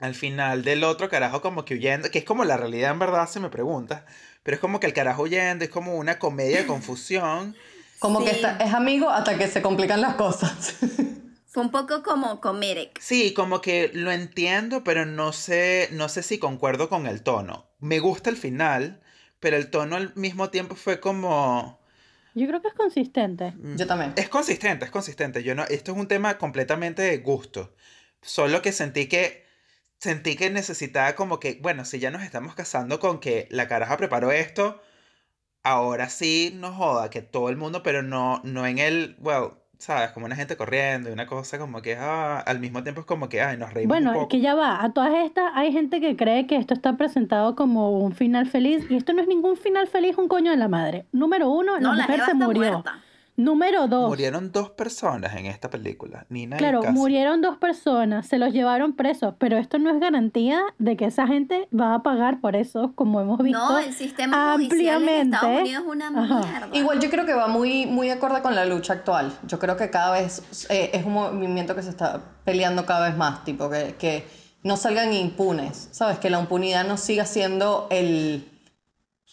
al final del otro carajo como que huyendo, que es como la realidad en verdad, se me pregunta, pero es como que el carajo huyendo, es como una comedia de confusión. Como que está- es amigo hasta que se complican las cosas. Fue un poco como comedic. Sí, como que lo entiendo, pero no sé, no sé si concuerdo con el tono. Me gusta el final, pero el tono al mismo tiempo fue como... Yo creo que es consistente. Yo también. Es consistente, es consistente. Yo no, esto es un tema completamente de gusto. Solo que sentí que sentí que necesitaba como que, bueno, si ya nos estamos casando con que la caraja preparó esto, ahora sí no joda que todo el mundo, pero no, no en el, well, sabes, como una gente corriendo y una cosa como que, ah, al mismo tiempo es como que, ay, nos reímos un Bueno, poco. que ya va. A todas estas hay gente que cree que esto está presentado como un final feliz y esto no es ningún final feliz, un coño de la madre. Número uno, No, la la mujer se murió. muerta. Número dos, Murieron dos personas en esta película, Nina y claro, murieron dos personas, se los llevaron presos, pero esto no es garantía de que esa gente va a pagar por eso, como hemos visto No, el sistema judicial en ampliamente. Estados Unidos es una mierda. Igual yo creo que va muy, muy acorde con la lucha actual. Yo creo que cada vez eh, es un movimiento que se está peleando cada vez más, tipo que, que no salgan impunes, ¿sabes? Que la impunidad no siga siendo el,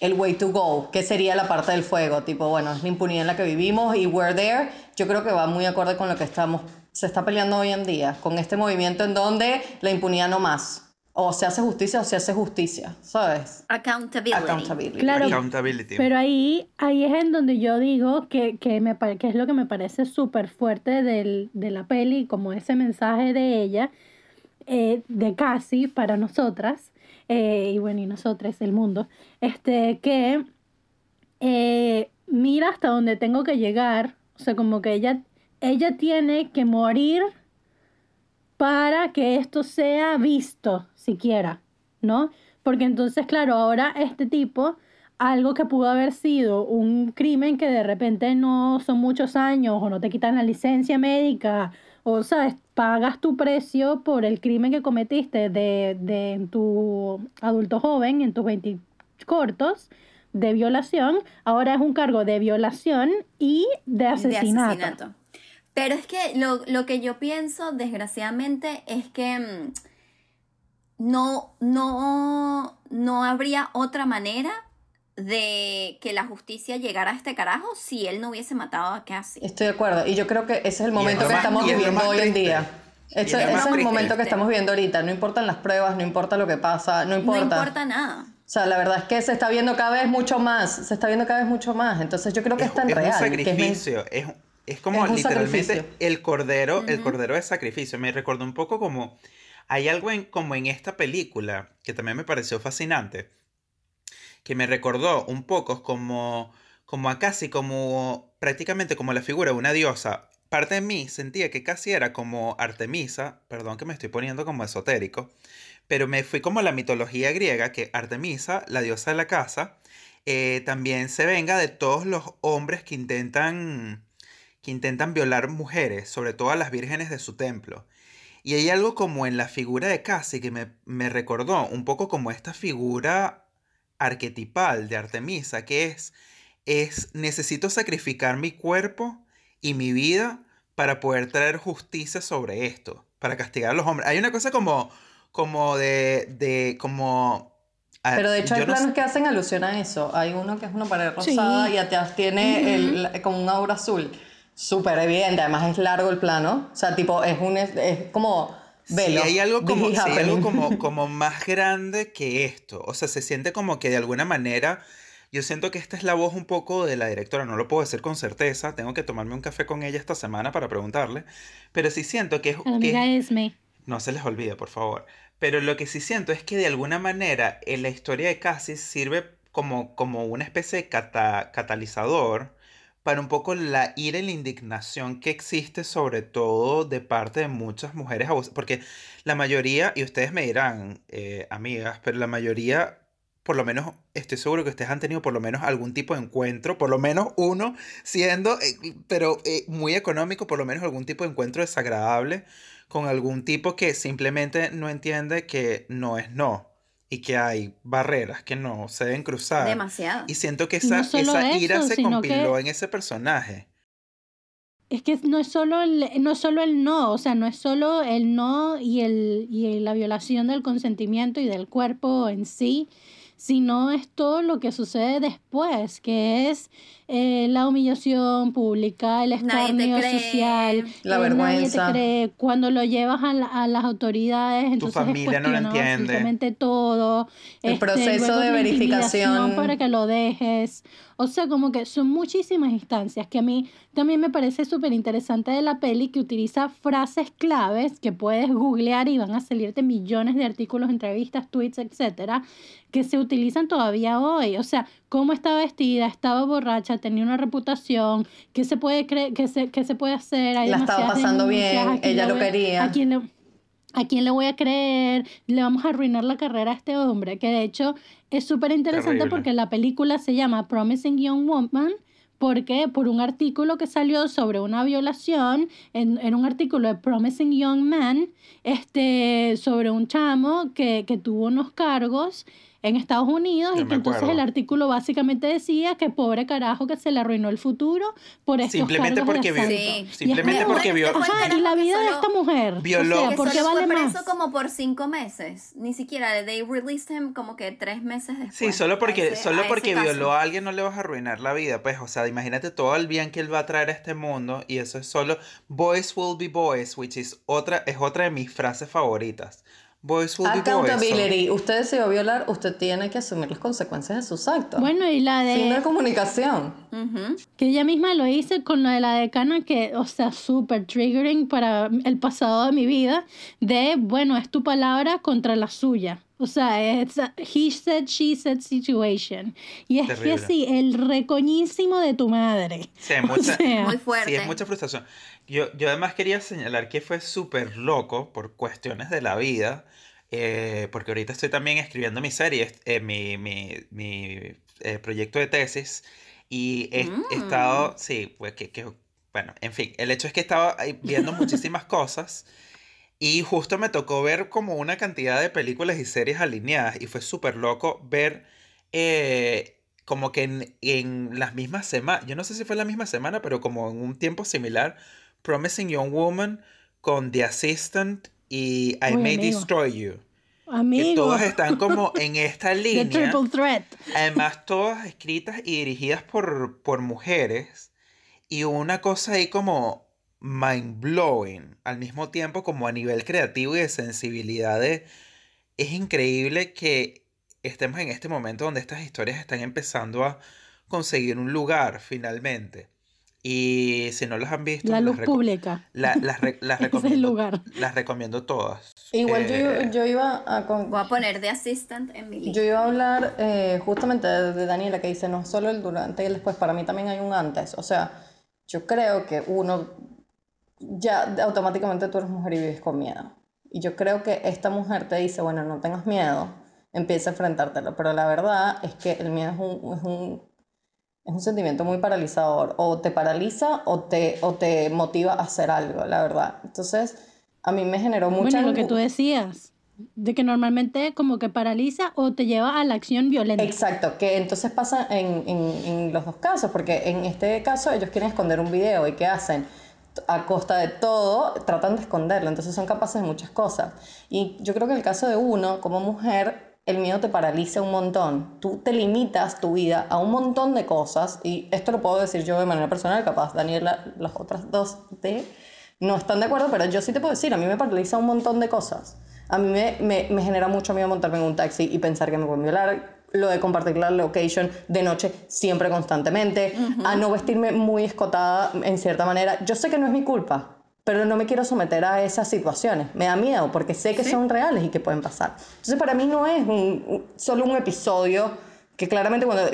el way to go, que sería la parte del fuego, tipo, bueno, es la impunidad en la que vivimos y we're there. Yo creo que va muy acorde con lo que estamos, se está peleando hoy en día, con este movimiento en donde la impunidad no más. O se hace justicia o se hace justicia, ¿sabes? Accountability. Accountability. Claro, Accountability. Pero ahí, ahí es en donde yo digo que, que, me, que es lo que me parece súper fuerte del, de la peli, como ese mensaje de ella, eh, de Cassie para nosotras, eh, y bueno, y nosotras, el mundo, este, que eh, mira hasta donde tengo que llegar, o sea, como que ella, ella tiene que morir para que esto sea visto siquiera, ¿no? Porque entonces, claro, ahora este tipo, algo que pudo haber sido un crimen que de repente no son muchos años o no te quitan la licencia médica o, ¿sabes? Pagas tu precio por el crimen que cometiste de, de en tu adulto joven, en tus 20 cortos, de violación, ahora es un cargo de violación y de de asesinato. asesinato. Pero es que lo, lo que yo pienso, desgraciadamente, es que mm, no, no, no habría otra manera de que la justicia llegara a este carajo si él no hubiese matado a Cassie. Estoy de acuerdo. Y yo creo que ese es el es momento que más- estamos es viviendo hoy en triste. día. Es Ese, es el triste. momento que estamos viviendo ahorita. No importan las pruebas, no importa lo que pasa, no No importa. importa nada. O sea, la verdad es que se está viendo cada vez mucho más. Se está viendo cada vez mucho más. Entonces yo creo que es, tan es real. un que es sacrificio, es, es como Es un literalmente sacrificio. el cordero, el cordero de sacrificio. Me recordó un poco como hay algo en, como en esta película que también me pareció fascinante, que me recordó un poco como, como a casi como prácticamente como la figura de una diosa. Parte de mí sentía que casi era como Artemisa, perdón que me estoy poniendo como esotérico, pero me fui como la mitología griega, que Artemisa, la diosa de la casa, eh, también se venga de todos los hombres que intentan, que intentan violar mujeres, sobre todo a las vírgenes de su templo. Y hay algo como en la figura de Cassie que me, me recordó un poco como esta figura arquetipal de Artemisa, que es, es necesito sacrificar mi cuerpo y mi vida para poder traer justicia sobre esto. para castigar a los hombres. Hay una cosa como, como de, de como... ah, Pero de hecho hay no planos sé- que hacen alusión a eso. Hay uno que es una pared rosada Sí. y atrás tiene el, como un aura azul. Súper evidente, además es largo el plano. O sea, tipo, es un es, es como velo. Sí, hay algo como, This sí, is hay algo happening. como, como más grande que esto. O sea, se siente como que de alguna manera. Yo siento que esta es la voz un poco de la directora. No lo puedo decir con certeza. Tengo que tomarme un café con ella esta semana para preguntarle. Pero sí siento que es. A la que amiga es- Esme. no se les olvide, por favor. Pero lo que sí siento es que de alguna manera en la historia de Cassis sirve como, como una especie de cata- catalizador para un poco la ira y la indignación que existe sobre todo de parte de muchas mujeres abusadas. Porque la mayoría, y ustedes me dirán, eh, amigas, pero la mayoría, por lo menos, estoy seguro que ustedes han tenido por lo menos algún tipo de encuentro, por lo menos uno, siendo, eh, pero eh, muy económico, por lo menos algún tipo de encuentro desagradable con algún tipo que simplemente no entiende que no es no y que hay barreras que no se deben cruzar. Demasiado. Y siento que no esa, esa ira eso, se compiló en ese personaje. Es que no es solo el, no es solo el no, o sea, no es solo el no y, el, y la violación del consentimiento y del cuerpo en sí, sino es todo lo que sucede después, que es eh, la humillación pública, el escarnio social, La eh, vergüenza. Nadie te cree. Cuando lo llevas a, la- a las autoridades, entonces es familia no lo cuestionado entiende. absolutamente todo. El proceso luego de verificación. para que lo dejes. O sea, como que son muchísimas instancias que a mí también me parece súper interesante de la peli que utiliza frases claves que puedes googlear y van a salirte millones de artículos, entrevistas, tweets, etcétera, que se utilizan todavía hoy. O sea, cómo estaba vestida, estaba borracha, tenía una reputación, qué se puede creer, qué se, qué se puede hacer. Hay La estaba pasando bien, ¿a quién ella lo voy a- quería. ¿A quién le, ¿A quién le voy a creer? Le vamos a arruinar la carrera a este hombre, que de hecho es súper interesante porque la película se llama Promising Young Woman, porque por un artículo que salió sobre una violación, en, en un artículo de Promising Young Man, este, sobre un chamo que, que tuvo unos cargos en Estados Unidos Yo y que entonces acuerdo. el artículo básicamente decía que pobre carajo que se le arruinó el futuro por estos Simplemente cargos porque de vio- asalto. Sí. simplemente Y es- porque vio- Ajá, y la vida de esta mujer. Violó- O sea, Que ¿por qué solo vale fue preso más? como por cinco meses. Ni siquiera, they released him como que tres meses después. Sí, solo a porque, ese- solo porque caso. violó a alguien no le vas a arruinar la vida, pues, o sea, imagínate todo el bien que él va a traer a este mundo y eso es solo boys will be boys, which is otra, es otra de mis frases favoritas. Boys will be boys. so- Accountability. Usted decidió violar, usted tiene que asumir las consecuencias de sus actos. Bueno, y la Fin de de comunicación. Ujú. que ella misma lo hice con la de la decana que, o sea, súper triggering para el pasado de mi vida, de, bueno, es tu palabra contra la suya. O sea, es he said, she said situation. Y es Terrible. que sí, el recoñísimo de tu madre. Sí, hay O mucha, sea, Muy fuerte. sí, es mucha frustración. Yo, yo además quería señalar que fue súper loco por cuestiones de la vida, eh, porque ahorita estoy también escribiendo mi serie, eh, mi, mi, mi eh, proyecto de tesis, y he, he Mm. estado, sí, pues que, que- bueno, en fin, el hecho es que estaba viendo muchísimas cosas. Y justo me tocó ver como una cantidad de películas y series alineadas y fue súper loco ver eh, como que en, en las mismas semanas, yo no sé si fue la misma semana, pero como en un tiempo similar, Promising Young Woman con The Assistant y I Uy, May amigo. Destroy You. Que amigo, todas están como en esta the línea. triple threat. Además, todas escritas y dirigidas por, por mujeres. Y una cosa ahí como mind blowing. Al mismo tiempo, como a nivel creativo y de sensibilidad. de- Es increíble que estemos en este momento donde estas historias están empezando a conseguir un lugar finalmente. Y si no las han visto, La las luz reco- pública. la- las, re- las Ese es el recomiendo. lugar. Las recomiendo todas. Igual yo, Eh, yo iba a... con- Voy a poner de assistant en mi lista. Yo iba a hablar eh, justamente de, de Daniela que dice no solo el durante y el después, para mí también hay un antes. O sea, yo creo que uno ya automáticamente tú eres mujer y vives con miedo. Y yo creo que esta mujer te dice, bueno, no tengas miedo, empieza a enfrentártelo. Pero la verdad es que el miedo es un, es un, es un sentimiento muy paralizador. O te paraliza o te, o te motiva a hacer algo, la verdad. Entonces, a mí me generó mucha... Bueno, lo que tú decías, de que normalmente como que paraliza o te lleva a la acción violenta. Exacto, que entonces pasa en, en- en los dos casos, porque en este caso ellos quieren esconder un video y ¿qué hacen? a costa de todo, tratan de esconderlo, entonces son capaces de muchas cosas. Y yo creo que el caso de uno, como mujer, el miedo te paraliza un montón. Tú te limitas tu vida a un montón de cosas, y esto lo puedo decir yo de manera personal, capaz Daniela, las otras dos de, no están de acuerdo, pero yo sí te puedo decir, a mí me paraliza un montón de cosas. A mí me, me, me genera mucho miedo montarme en un taxi y pensar que me pueden violar, lo de compartir la location de noche siempre constantemente, a no vestirme muy escotada en cierta manera. Yo sé que no es mi culpa, pero no me quiero someter a esas situaciones. Me da miedo porque sé que son reales y que pueden pasar. Entonces para mí no es un- un- solo un episodio que claramente cuando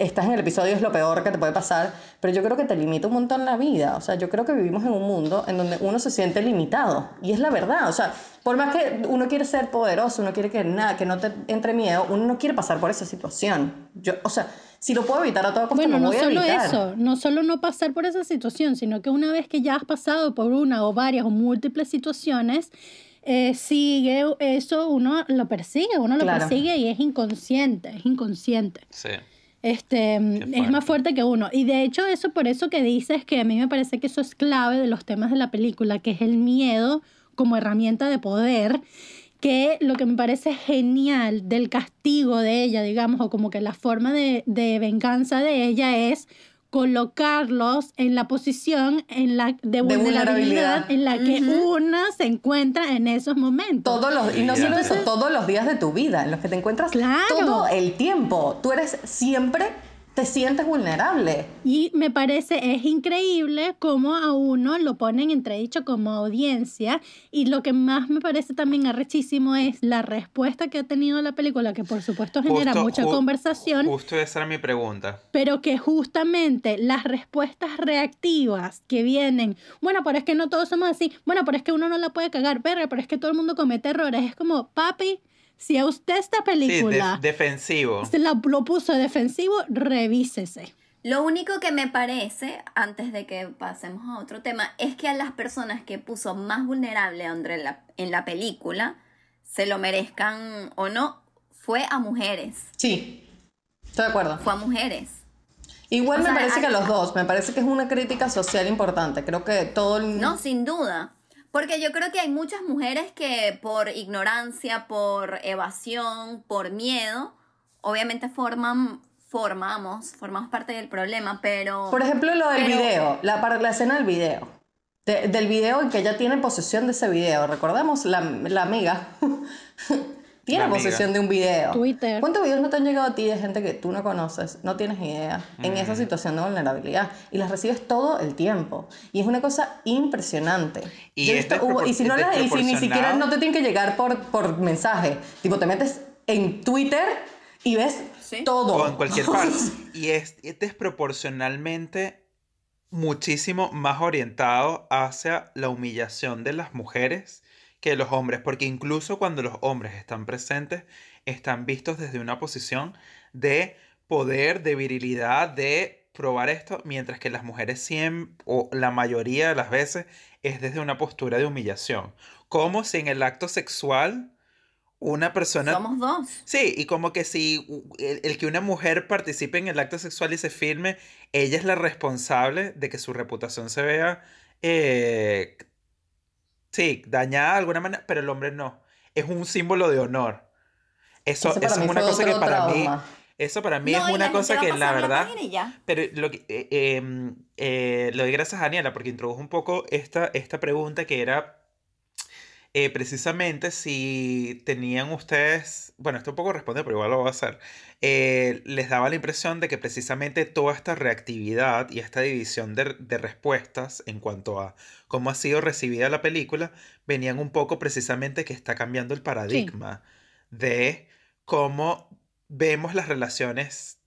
estás en el episodio es lo peor que te puede pasar, pero yo creo que te limita un montón la vida. O sea, yo creo que vivimos en un mundo en donde uno se siente limitado. Y es la verdad. O sea, por más que uno quiere ser poderoso, uno quiere que nada, que no te entre miedo, uno no quiere pasar por esa situación. Yo, o sea, si lo puedo evitar a toda costa, Bueno, lo no voy a evitar. eso, no solo no pasar por esa situación, sino que una vez que ya has pasado por una o varias o múltiples situaciones, eh, sigue eso, uno lo persigue, uno lo Claro. persigue y es inconsciente, es inconsciente. Sí. Este, es más fuerte que uno. Y de hecho, eso por eso que dices que a mí me parece que eso es clave de los temas de la película, que es el miedo como herramienta de poder, que lo que me parece genial del castigo de ella, digamos, o como que la forma de, de venganza de ella es colocarlos en la posición en la de vulnerabilidad, vulnerabilidad. en la que una se encuentra en esos momentos. Todos los, y no solo eso, todos los días de tu vida en los que te encuentras Claro. todo el tiempo. Tú eres siempre, te sientes vulnerable. Y me parece, es increíble cómo a uno lo ponen entredicho como audiencia. Y lo que más me parece también arrechísimo es la respuesta que ha tenido la película, que por supuesto genera Justo- mucha ju- conversación, Justo esa era mi pregunta. pero que justamente las respuestas reactivas que vienen, bueno, pero es que no todos somos así, bueno, pero es que uno no la puede cagar, verga, pero es que todo el mundo comete errores. Es como, papi, si a usted esta Sí, película de- defensivo. se la, lo puso defensivo, revísese. Lo único que me parece, antes de que pasemos a otro tema, es que a las personas que puso más vulnerable André en la, en la película, se lo merezcan o no, fue a mujeres. Sí, estoy de acuerdo. Fue a mujeres. Igual O me sea, parece que a hay- los dos, me parece que es una crítica social importante. Creo que todo el... No, sin duda. Porque yo creo que hay muchas mujeres que por ignorancia, por evasión, por miedo, obviamente forman, formamos, formamos parte del problema, pero... Por ejemplo, lo del Pero- video, la, escena del video. De- del video y que ella tiene posesión de ese video. Recordemos, la, la amiga tiene La amiga. posesión de un video. Twitter. ¿Cuántos videos no te han llegado a ti de gente que tú no conoces, no tienes idea, en esa situación de vulnerabilidad? Y las recibes todo el tiempo. Y es una cosa impresionante. Y Yo he es visto- hubo- y si no las- y si ni siquiera no te tienen que llegar por, por mensaje. Tipo, te metes en Twitter y ves Sí. todo. O en cualquier parte. Y es, es desproporcionalmente muchísimo más orientado hacia la humillación de las mujeres que los hombres, porque incluso cuando los hombres están presentes, están vistos desde una posición de poder, de virilidad, de probar esto, mientras que las mujeres siempre, o la mayoría de las veces, es desde una postura de humillación. Como si en el acto sexual una persona Somos dos. Sí, y como que si el que una mujer participe en el acto sexual y se firme, ella es la responsable de que su reputación se vea, eh, sí, dañada de alguna manera, pero el hombre no. Es un símbolo de honor. Eso, eso es una cosa que para mí, eso para mí No, es una cosa que la verdad... Pero lo que, eh, eh, eh, le doy gracias a Daniela porque introdujo un poco esta, esta pregunta que era eh, precisamente si tenían ustedes, bueno, esto un poco responde, pero igual lo voy a hacer, eh, les daba la impresión de que precisamente toda esta reactividad y esta división de, de respuestas en cuanto a cómo ha sido recibida la película, venían un poco precisamente que está cambiando el paradigma de cómo vemos las relaciones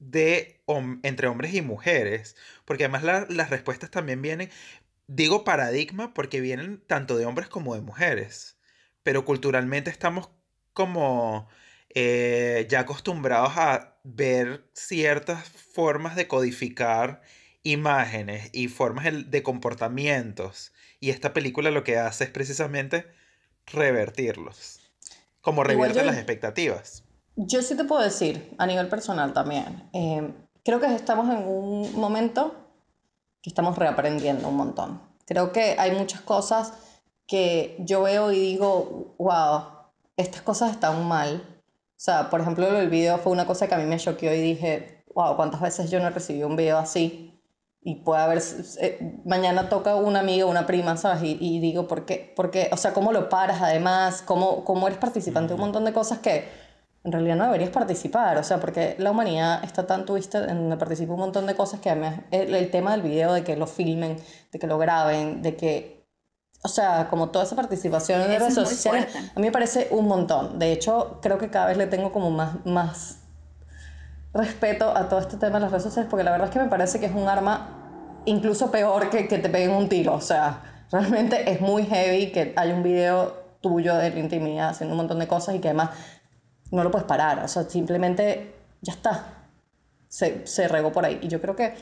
de hom- entre hombres y mujeres, porque además la- las respuestas también vienen, digo paradigma porque vienen tanto de hombres como de mujeres, pero culturalmente estamos como eh, ya acostumbrados a ver ciertas formas de codificar imágenes y formas de comportamientos, y esta película lo que hace es precisamente revertirlos, como revierte yo- las expectativas. Yo sí te puedo decir, a nivel personal también, eh, creo que estamos en un momento que estamos reaprendiendo un montón. Creo que hay muchas cosas que yo veo y digo, wow, estas cosas están mal. O sea, por ejemplo, el video fue una cosa que a mí me choqueó y dije, wow, ¿cuántas veces yo no he recibido un video así? Y puede haber, eh, mañana toca una amiga, una prima, ¿sabes? Y, y digo, ¿por qué? Porque, o sea, ¿cómo lo paras además? ¿Cómo, cómo eres participante de un montón de cosas que en realidad no deberías participar? O sea, porque la humanidad está tan twisted en donde participa un montón de cosas que además el, el tema del video, de que lo filmen, de que lo graben, de que o sea, como toda esa participación en redes sociales, fuerte. a mí me parece un montón. De hecho, creo que cada vez le tengo como más, más respeto a todo este tema de las redes sociales, porque la verdad es que me parece que es un arma incluso peor que que te peguen un tiro. O sea, realmente es muy heavy que hay un video tuyo de la intimidad haciendo un montón de cosas y que además no lo puedes parar. O sea, simplemente ya está. Se, se regó por ahí. Y yo creo que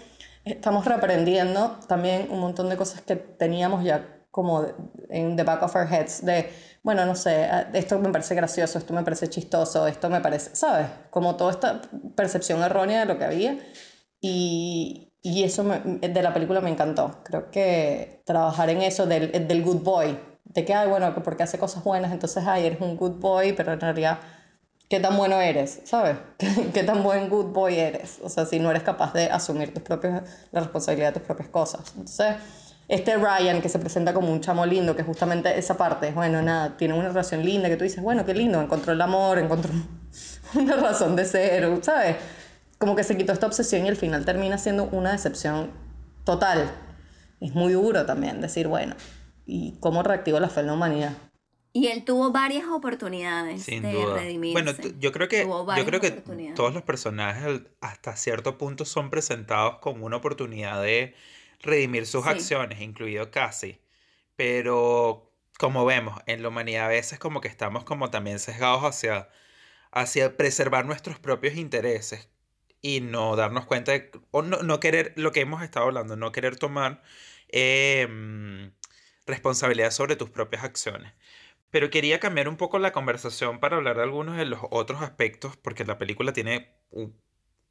estamos reaprendiendo también un montón de cosas que teníamos ya como en the back of our heads de, bueno, no sé, ah, esto me parece gracioso, esto me parece chistoso, esto me parece, ¿sabes? Como toda esta percepción errónea de lo que había y, y eso de la película me encantó. Creo que trabajar en eso del, del good boy, de que, ay, bueno, que porque hace cosas buenas, entonces, ay, eres un good boy, pero en realidad qué tan bueno eres, ¿sabes? ¿Qué, tan buen good boy eres? O sea, si no eres capaz de asumir tus propios, la responsabilidad de tus propias cosas. Entonces, este Ryan que se presenta como un chamo lindo, que justamente esa parte, bueno, nada, tiene una relación linda, que tú dices, bueno, qué lindo, encontró el amor, encontró una razón de ser, ¿sabes? Como que se quitó esta obsesión y al final termina siendo una decepción total. Es muy duro también decir, bueno, ¿y cómo reactivo la fe en la humanidad? Y él tuvo varias oportunidades Sin de duda. redimirse. Bueno, yo creo que, yo creo que todos los personajes hasta cierto punto son presentados con una oportunidad de redimir sus Sí. acciones, incluido Cassie. Pero como vemos, en la humanidad a veces como que estamos como también sesgados hacia, hacia preservar nuestros propios intereses y no darnos cuenta de, o no, no querer, lo que hemos estado hablando, no querer tomar eh, responsabilidad sobre tus propias acciones. Pero quería cambiar un poco la conversación para hablar de algunos de los otros aspectos, porque la película tiene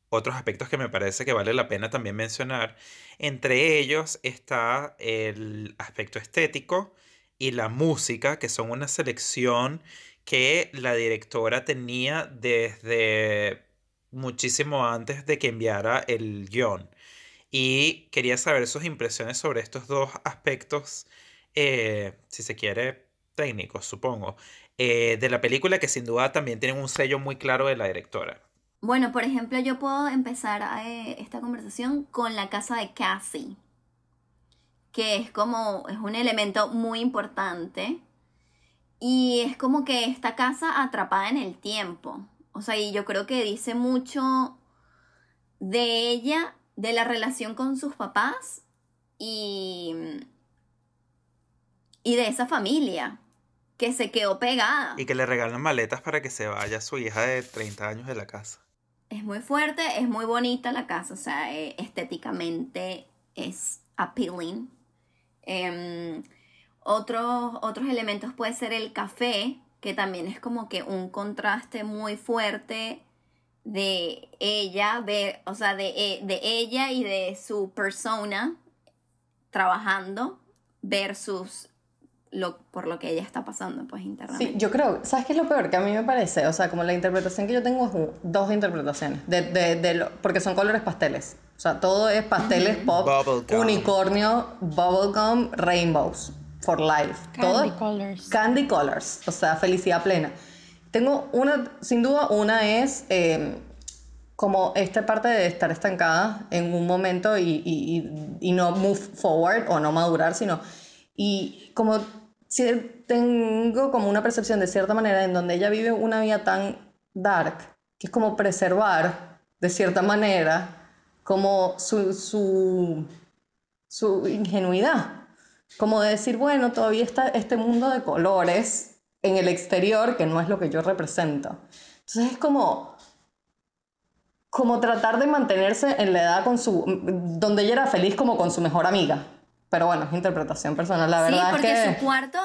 otros aspectos que me parece que vale la pena también mencionar. Entre ellos está el aspecto estético y la música, que son una selección que la directora tenía desde muchísimo antes de que enviara el guion. Y quería saber sus impresiones sobre estos dos aspectos, eh, si se quiere, técnicos, supongo, eh, de la película que sin duda también tienen un sello muy claro de la directora. Bueno, por ejemplo, yo puedo empezar eh, esta conversación con la casa de Cassie, que es como, es un elemento muy importante y es como que esta casa atrapada en el tiempo. O sea, y yo creo que dice mucho de ella, de la relación con sus papás y, y de esa familia que se quedó pegada. Y que le regalan maletas para que se vaya su hija de 30 años de la casa. Es muy fuerte, es muy bonita la casa, o sea, eh, estéticamente es appealing. Em, otros, otros elementos puede ser el café, que también es como que un contraste muy fuerte de ella, ver, o sea, de, e- de ella y de su persona trabajando versus lo, por lo que ella está pasando, pues internamente. Sí, yo creo, ¿sabes qué es lo peor? Que a mí me parece, o sea, como la interpretación que yo tengo es dos interpretaciones, de, de, de lo- porque son colores pasteles. O sea, todo es pasteles pop, Bubblegum. unicornio, bubblegum, rainbows, for life. todo Candy es colors. Candy colors, o sea, felicidad plena. Tengo una, sin duda, una es eh, como esta parte de estar estancada en un momento y, y, y, y no move forward o no madurar, sino, y como tengo como una percepción de cierta manera en donde ella vive una vida tan dark, que es como preservar de cierta manera como su, su, su ingenuidad. Como de decir, bueno, todavía está este mundo de colores en el exterior que no es lo que yo represento. Entonces es como, como tratar de mantenerse en la edad con su, donde ella era feliz como con su mejor amiga. Pero bueno, es interpretación personal, la Sí, verdad porque es que... su cuarto,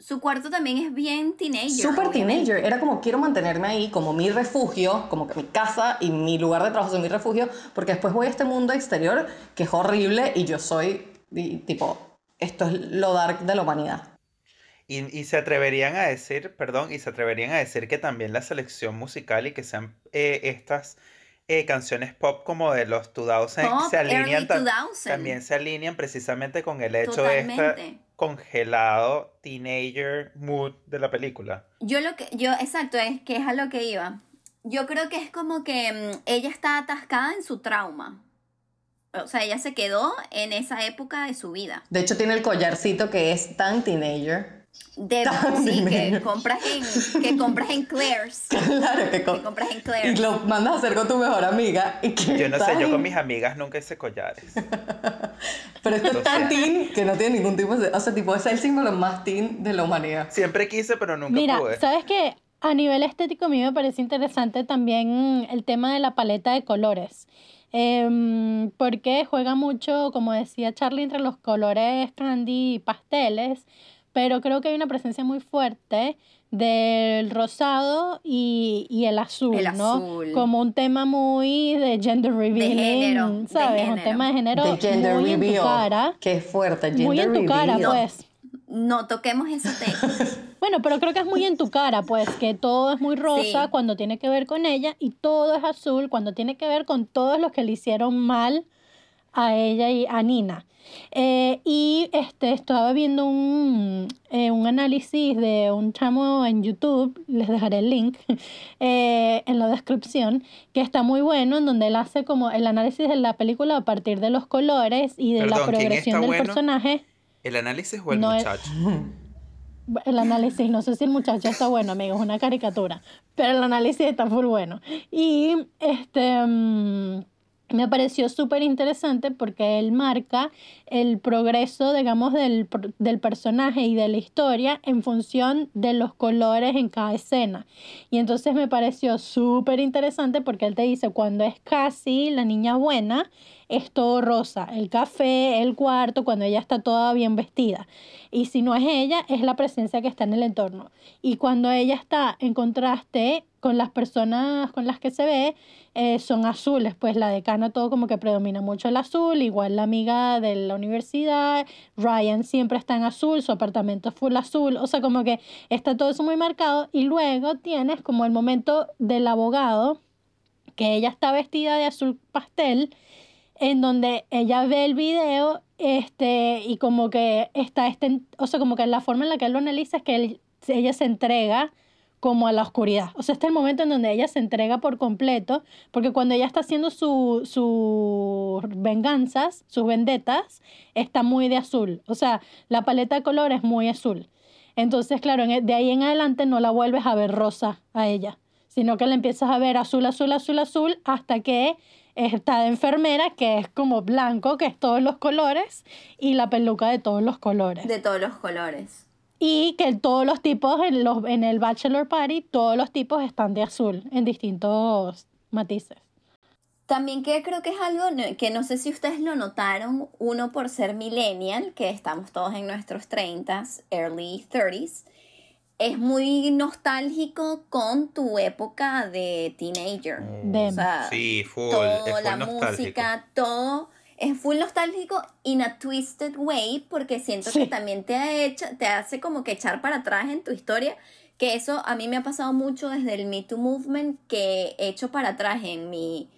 su cuarto también es bien teenager. Super obviamente. teenager, era como quiero mantenerme ahí como mi refugio, como que mi casa y mi lugar de trabajo son mi refugio, porque después voy a este mundo exterior que es horrible y yo soy y, tipo esto es lo dark de la humanidad. Y, y se atreverían a decir, perdón, y se atreverían a decir que también la selección musical y que sean eh, estas eh, canciones pop como de los 2000 Pop, se alinean early tam- 2000. también se alinean precisamente con el hecho de este congelado teenager mood de la película. Yo lo que, yo, exacto, es que es a lo que iba. Yo creo que es como que mm, ella está atascada en su trauma. O sea, ella se quedó en esa época de su vida. De hecho, tiene el collarcito que es tan teenager. De sí, que compras en, que compras en Claire's. Claro que, co- Que compras en y Claire's. lo mandas a hacer con tu mejor amiga. Y que Yo no sé, yo con mis amigas nunca hice collares. Pero esto es tan teen que no tiene ningún tipo de... O sea, tipo, es el símbolo más teen de la humanidad. Siempre quise, pero nunca Mira, pude. ¿sabes qué? A nivel estético a mí me parece interesante también el tema de la paleta de colores. Em, porque juega mucho, como decía Charlie, entre los colores candy y pasteles, pero creo que hay una presencia muy fuerte del rosado y, y el azul, El ¿no? azul. Como un tema muy de gender revealing, género, de ¿sabes? Un género. tema de género de gender muy en tu reveal. cara. Qué fuerte, gender Muy en tu cara, reveal. pues. No toquemos ese tema. Bueno, pero creo que es muy en tu cara, pues, que todo es muy rosa Sí. cuando tiene que ver con ella y todo es azul cuando tiene que ver con todos los que le hicieron mal a ella y a Nina. Eh, y este, estaba viendo un, eh, un análisis de un chamo en YouTube, les dejaré el link eh, en la descripción, que está muy bueno, en donde él hace como el análisis de la película a partir de los colores y de la Perdón, ¿quién progresión del bueno? personaje. ¿El análisis o el No es- muchacho? El análisis, no sé si el muchacho está bueno, amigos, es una caricatura, pero el análisis está full bueno. Y este mm, me pareció súper interesante porque él marca el progreso, digamos, del, del personaje y de la historia en función de los colores en cada escena. Y entonces me pareció súper interesante porque él te dice, cuando es casi la niña buena, es todo rosa, el café, el cuarto, cuando ella está toda bien vestida. Y si no es ella, es la presencia que está en el entorno. Y cuando ella está en contraste con las personas con las que se ve, eh, son azules, pues la decana todo como que predomina mucho el azul, igual la amiga de la universidad, Ryan siempre está en azul, su apartamento es full azul, o sea, como que está todo eso muy marcado y luego tienes como el momento del abogado, que ella está vestida de azul pastel, en donde ella ve el video este, y como que está, este, o sea, como que la forma en la que él lo analiza es que ella se entrega como a la oscuridad. O sea, este es el momento en donde ella se entrega por completo, porque cuando ella está haciendo su- sus venganzas, sus vendetas, está muy de azul. O sea, la paleta de color es muy azul. Entonces, claro, e- de ahí en adelante no la vuelves a ver rosa a ella, sino que la empiezas a ver azul, azul, azul, azul, hasta que está de enfermera, que es como blanco, que es todos los colores, y la peluca de todos los colores. De todos los colores. Y que todos los tipos en, los, en el bachelor party, todos los tipos están de azul, en distintos matices. También que creo que es algo que no sé si ustedes lo notaron, uno por ser millennial, que estamos todos en nuestros 30s, early 30s, es muy nostálgico con tu época de teenager. O sea, Sí, full, todo, es full la nostálgico. música, todo es full nostálgico in a twisted way porque siento Sí. que también te, ha hecho, te hace como que echar para atrás en tu historia, que eso a mí me ha pasado mucho desde el Me Too Movement, que he hecho para atrás en mi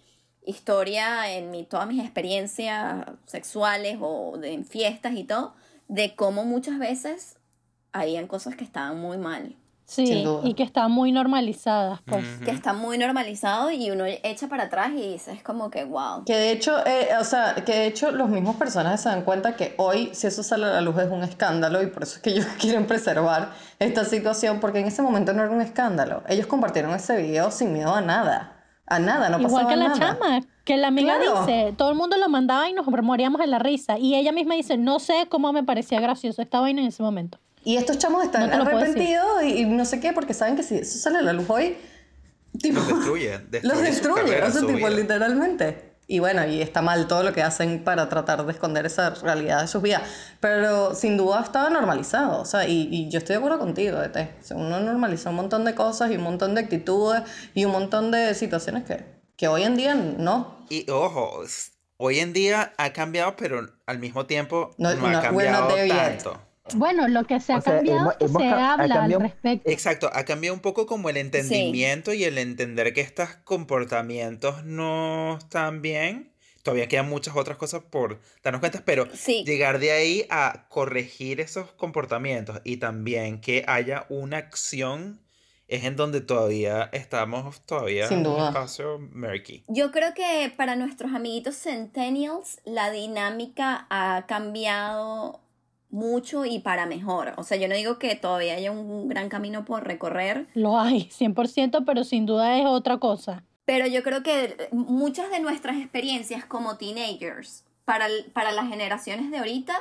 historia, en mi, todas mis experiencias sexuales o de, en fiestas y todo, de cómo muchas veces habían cosas que estaban muy mal. Sí, Sin duda. y que están muy normalizadas, pues. Que está muy normalizado y uno echa para atrás y dices como que wow. Que de hecho, eh, o sea, que de hecho los mismos personajes se dan cuenta que hoy, si eso sale a la luz, es un escándalo y por eso es que ellos quieren preservar esta situación, porque en ese momento no era un escándalo. Ellos compartieron ese video sin miedo a nada. A nada, no Igual pasaba que la nada. chama, que la amiga Claro. dice, todo el mundo lo mandaba y nos moríamos de la risa. Y ella misma dice, no sé cómo me parecía gracioso esta vaina en ese momento. Y estos chamos están No arrepentidos y, y no sé qué, porque saben que si eso sale a la luz hoy, tipo, Los destruye, destruye los destruye, carrera, o sea, tipo, vida. literalmente. Y bueno, y está mal todo lo que hacen para tratar de esconder esa realidad de sus vidas. Pero sin duda estaba normalizado. O sea, y, y yo estoy de acuerdo contigo, Ete. O sea, uno normalizó un montón de cosas y un montón de actitudes y un montón de situaciones que, que hoy en día no. Y ojo, hoy en día ha cambiado, pero al mismo tiempo no, No- ha cambiado there yet. Bueno, lo que se ha O sea, cambiado hemos- hemos se ha habla al cambiado- respecto. Exacto, ha cambiado un poco como el entendimiento y el entender que estos comportamientos no están bien. Todavía quedan muchas otras cosas por darnos cuenta, pero Sí. llegar de ahí a corregir esos comportamientos y también que haya una acción es en donde todavía estamos todavía Sin en un duda. espacio murky. Yo creo que para nuestros amiguitos centennials la dinámica ha cambiado mucho y para mejor. O sea, yo no digo que todavía haya un gran camino por recorrer, Lo hay, 100%, pero sin duda es otra cosa. pero yo creo que muchas de nuestras experiencias como teenagers para, el- para las generaciones de ahorita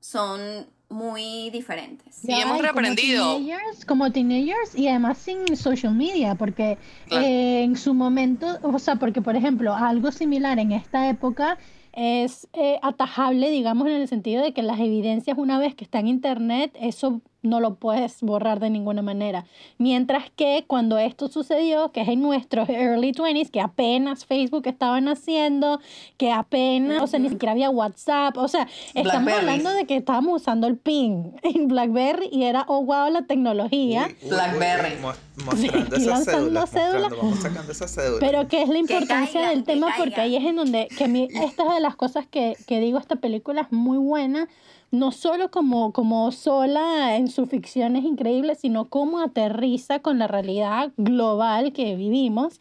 son muy diferentes. Y hemos como reaprendido. teenagers, Como teenagers y además sin social media, porque Claro. eh, en su momento, o sea, porque por ejemplo, algo similar en esta época es eh, atajable, digamos, en el sentido de que las evidencias una vez que está en internet, eso no lo puedes borrar de ninguna manera. Mientras que cuando esto sucedió, que es en nuestros early 20s, que apenas Facebook estaba naciendo, que apenas, o sea, ni siquiera había WhatsApp, o sea, estamos hablando de que estábamos usando el ping en BlackBerry y era, oh, wow, la tecnología. Blackberry. mostrando Sí, esas lanzando cédulas, cédulas. mostrando, vamos sacando esas cédulas. Pero que es la importancia caigan, del tema porque ahí es en donde, que a mí, esta es de las cosas que, que digo, esta película es muy buena, no solo como, como sola en su ficción es increíble, sino cómo aterriza con la realidad global que vivimos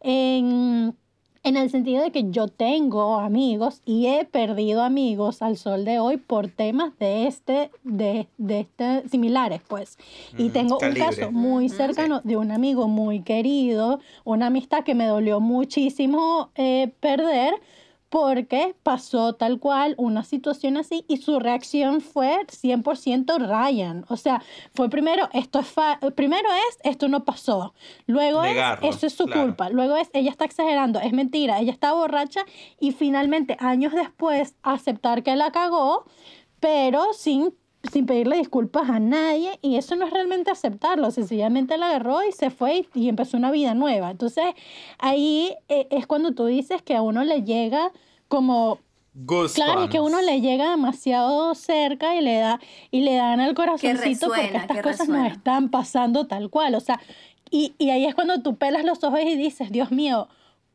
en, en el sentido de que yo tengo amigos y he perdido amigos al sol de hoy por temas de este, de, de este similares, pues. Y Mm, tengo un caso muy cercano de un amigo muy querido, una amistad que me dolió muchísimo eh, perder porque pasó tal cual una situación así y su reacción fue 100% Ryan. O sea, fue primero, esto es fa- primero es, esto no pasó. Luego Negarlo, es, eso es su claro. culpa. Luego es, ella está exagerando, es mentira, ella está borracha y finalmente, años después, aceptar que la cagó, pero sin sin pedirle disculpas a nadie y eso no es realmente aceptarlo, sencillamente la agarró y se fue y, y empezó una vida nueva. Entonces ahí eh, es cuando tú dices que a uno le llega como Claro, y que a uno le llega demasiado cerca y le da y le dan al corazoncito porque estas cosas no están pasando tal cual, o sea, y, y ahí es cuando tú pelas los ojos y dices, Dios mío,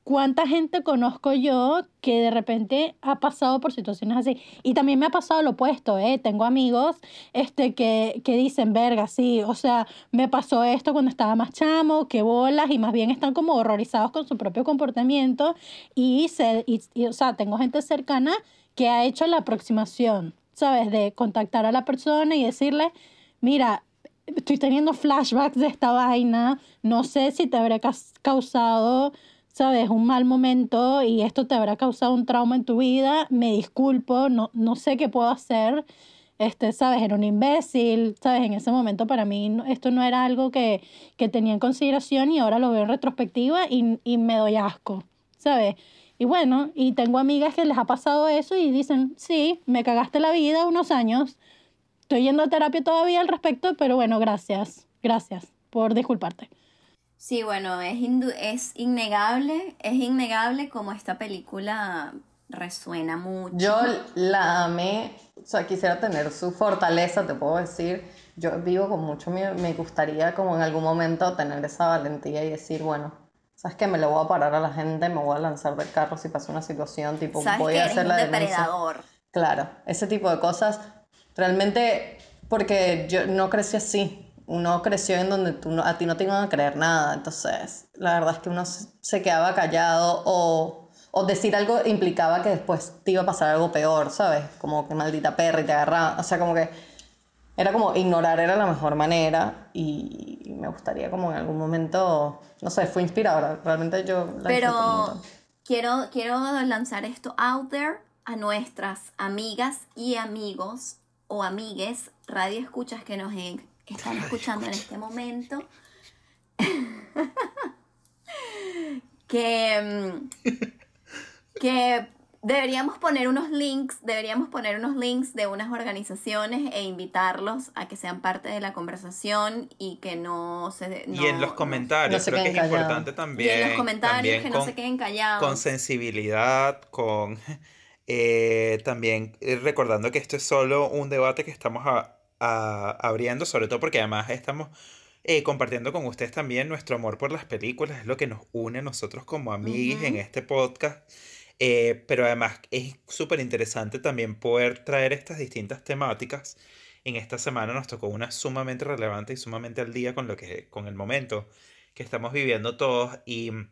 ¿cuánta gente conozco yo que de repente ha pasado por situaciones así? Y también me ha pasado lo opuesto, ¿eh? Tengo amigos este, que, que dicen, verga, sí, o sea, me pasó esto cuando estaba más chamo, que bolas, y más bien están como horrorizados con su propio comportamiento. Y, se, y, o sea, tengo gente cercana que ha hecho la aproximación, ¿sabes? De contactar a la persona y decirle, mira, estoy teniendo flashbacks de esta vaina, no sé si te habrá causado, sabes, un mal momento y esto te habrá causado un trauma en tu vida, me disculpo, no, no sé qué puedo hacer, este, sabes, era un imbécil, sabes, en ese momento para mí esto no era algo que, que tenía en consideración y ahora lo veo en retrospectiva y, y me doy asco, sabes. Y bueno, y tengo amigas que les ha pasado eso y dicen, sí, me cagaste la vida unos años, Estoy yendo a terapia todavía al respecto, pero bueno, gracias. Gracias por disculparte. Sí, bueno, es, indu- es innegable, es innegable como esta película resuena mucho. Yo la amé, o sea, quisiera tener su fortaleza, te puedo decir. Yo vivo con mucho miedo, me gustaría como en algún momento tener esa valentía y decir, bueno, ¿sabes qué? Me le voy a parar a la gente, me voy a lanzar del carro si pasa una situación, tipo, Sabes voy que a hacer la denuncia. depredador. Claro, ese tipo de cosas. Realmente, porque yo no crecí así. Uno creció en donde tú no- a ti no te iban a creer nada. Entonces, la verdad es que uno se quedaba callado o, o decir algo implicaba que después te iba a pasar algo peor, ¿sabes? Como que maldita perra y te agarraba. O sea, como que era como ignorar era la mejor manera y me gustaría como en algún momento, no sé, fue inspiradora. Realmente yo la Pero quiero, quiero lanzar esto out there a nuestras amigas y amigos o amigues, radio escuchas que nos en- están escuchando en este momento. que, mm, que Deberíamos poner unos links, deberíamos poner unos links de unas organizaciones e invitarlos a que sean parte de la conversación y que no se... y en los no- comentarios, no se creo que es callados. importante Y también. en los comentarios también que no con- se queden callados. con sensibilidad, con eh, también eh, recordando que esto es solo un debate que estamos a- a- abriendo, sobre todo porque además estamos eh, compartiendo con ustedes también nuestro amor por las películas, es lo que nos une a nosotros como amigos en este podcast. Eh, pero además es súper interesante también poder traer estas distintas temáticas. En esta semana nos tocó una sumamente relevante y sumamente al día con lo que, con el momento que estamos viviendo todos. Y mm,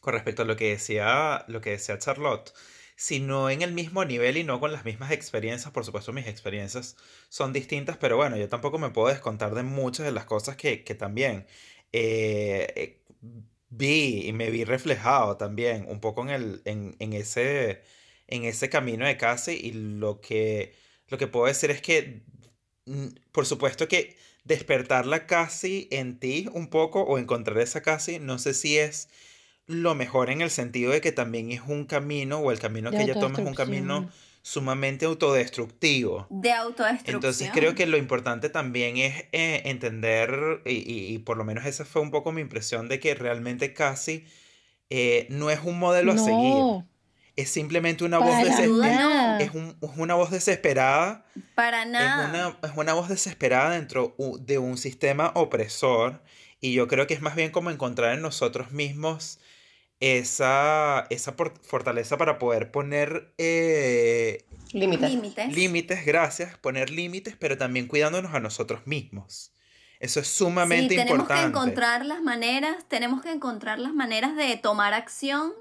con respecto a lo que decía, lo que decía Charlotte, sino en el mismo nivel y no con las mismas experiencias. Por supuesto, mis experiencias son distintas, pero bueno, yo tampoco me puedo descontar de muchas de las cosas que, que también eh, eh, vi y me vi reflejado también un poco en, el, en, en ese, en ese camino de casa y lo que, lo que puedo decir es que, mm, por supuesto que despertarla casi en ti un poco o encontrar esa casi, no sé si es lo mejor en el sentido de que también es un camino o el camino que ella toma es un camino sumamente autodestructivo. de autodestrucción. Entonces creo que lo importante también es eh, entender, y, y- y por lo menos esa fue un poco mi impresión, de que realmente casi eh, no es un modelo a seguir, No, es simplemente una para voz desesperada. Es, un- es una voz desesperada Para es nada. una, es una voz desesperada dentro de un sistema opresor y yo creo que es más bien como encontrar en nosotros mismos esa, esa por- fortaleza para poder poner eh, Límites. Límites. límites, gracias, poner límites, pero también cuidándonos a nosotros mismos. Eso es Sí, sumamente tenemos importante. que encontrar las maneras, tenemos que encontrar las maneras de tomar acción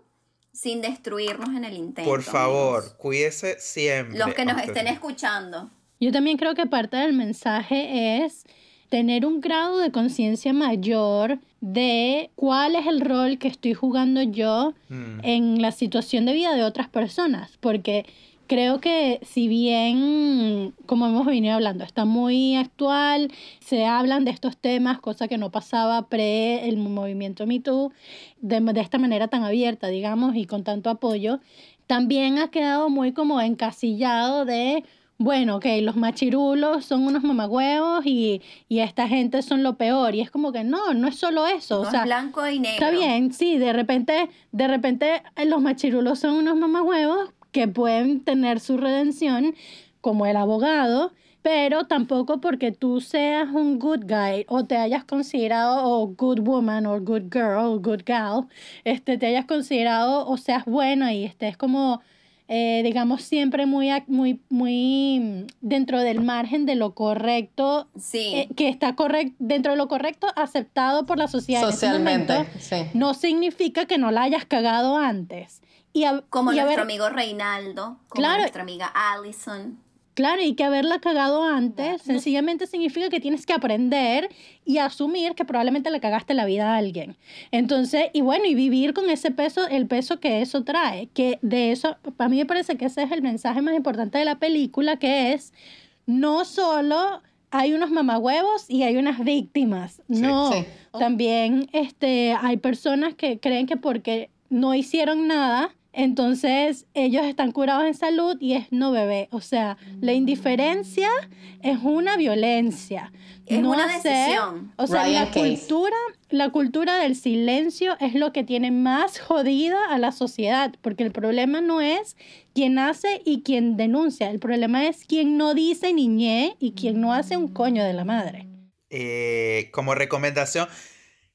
sin destruirnos en el intento. Por favor, amigos. cuídese siempre. Los que nos estén escuchando. Yo también creo que parte del mensaje es tener un grado de conciencia mayor de cuál es el rol que estoy jugando yo Mm. en la situación de vida de otras personas, porque creo que si bien, como hemos venido hablando, está muy actual, se hablan de estos temas, cosa que no pasaba pre el movimiento Me Too, de, de esta manera tan abierta, digamos, y con tanto apoyo, también ha quedado muy como encasillado de, bueno, ok, los machirulos son unos mamagüevos y, y esta gente son lo peor, y es como que no, no es solo eso, No o sea, es blanco y negro. Está bien, sí, de repente, de repente eh, los machirulos son unos mamahuevos que pueden tener su redención como el abogado, pero tampoco porque tú seas un good guy o te hayas considerado o good woman o good girl o good gal, este, te hayas considerado o seas buena y estés como eh, digamos siempre muy muy muy dentro del margen de lo correcto Sí. eh, que está correcto dentro de lo correcto aceptado por la sociedad en Socialmente, momento, sí. no significa que no la hayas cagado antes. Y a- como y nuestro amigo Reinaldo, como Claro. nuestra amiga Allison. Claro, y que haberla cagado antes sencillamente significa que tienes que aprender y asumir que probablemente le cagaste la vida a alguien. Entonces, y bueno, y vivir con ese peso, el peso que eso trae, que de eso, para mí me parece que ese es el mensaje más importante de la película, que es no solo hay unos mamagüevos y hay unas víctimas, no, Sí. también este, hay personas que creen que porque no hicieron nada, entonces ellos están curados en salud y es no bebé. O sea, la indiferencia es una violencia. Es no una hacer- decisión. O sea, Ryan la Case. cultura, la cultura del silencio es lo que tiene más jodida a la sociedad, porque el problema no es quien hace y quien denuncia, el problema es quien no dice ni ñe y quien no hace un coño de la madre. Eh, como recomendación,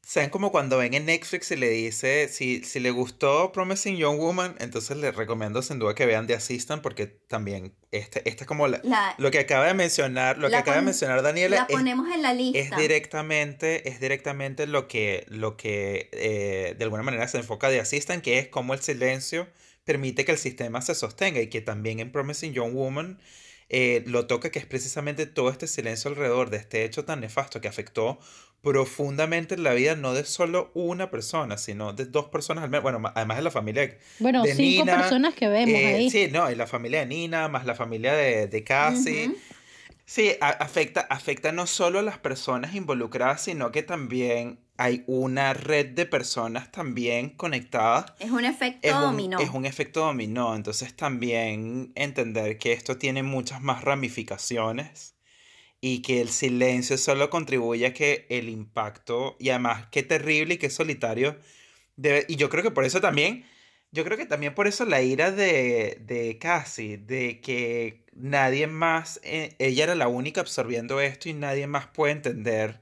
¿saben como cuando ven en Netflix y le dice si, si le gustó Promising Young Woman, entonces les recomiendo sin duda que vean The Assistant porque también este, esta es como la- La- lo que acaba de mencionar, lo que acaba de mencionar Daniela La es, ponemos en la es lista. directamente, es directamente lo que, lo que eh, de alguna manera se enfoca de Assistant, que es cómo el silencio permite que el sistema se sostenga y que también en Promising Young Woman eh, lo toca, que es precisamente todo este silencio alrededor de este hecho tan nefasto que afectó profundamente la vida no de solo una persona, sino de dos personas al menos, bueno, además de la familia de Bueno, de cinco Nina, personas que vemos eh, ahí. Sí, no, y la familia de Nina, más la familia de, de Cassie. Sí, a- afecta, afecta no solo a las personas involucradas, sino que también hay una red de personas también conectadas. Es un efecto Es un, dominó. es un efecto dominó, entonces también entender que esto tiene muchas más ramificaciones y que el silencio solo contribuye a que el impacto, y además qué terrible y qué solitario, debe- y yo creo que por eso también, yo creo que también por eso la ira de, de Cassie, de que nadie más, eh, ella era la única absorbiendo esto y nadie más puede entender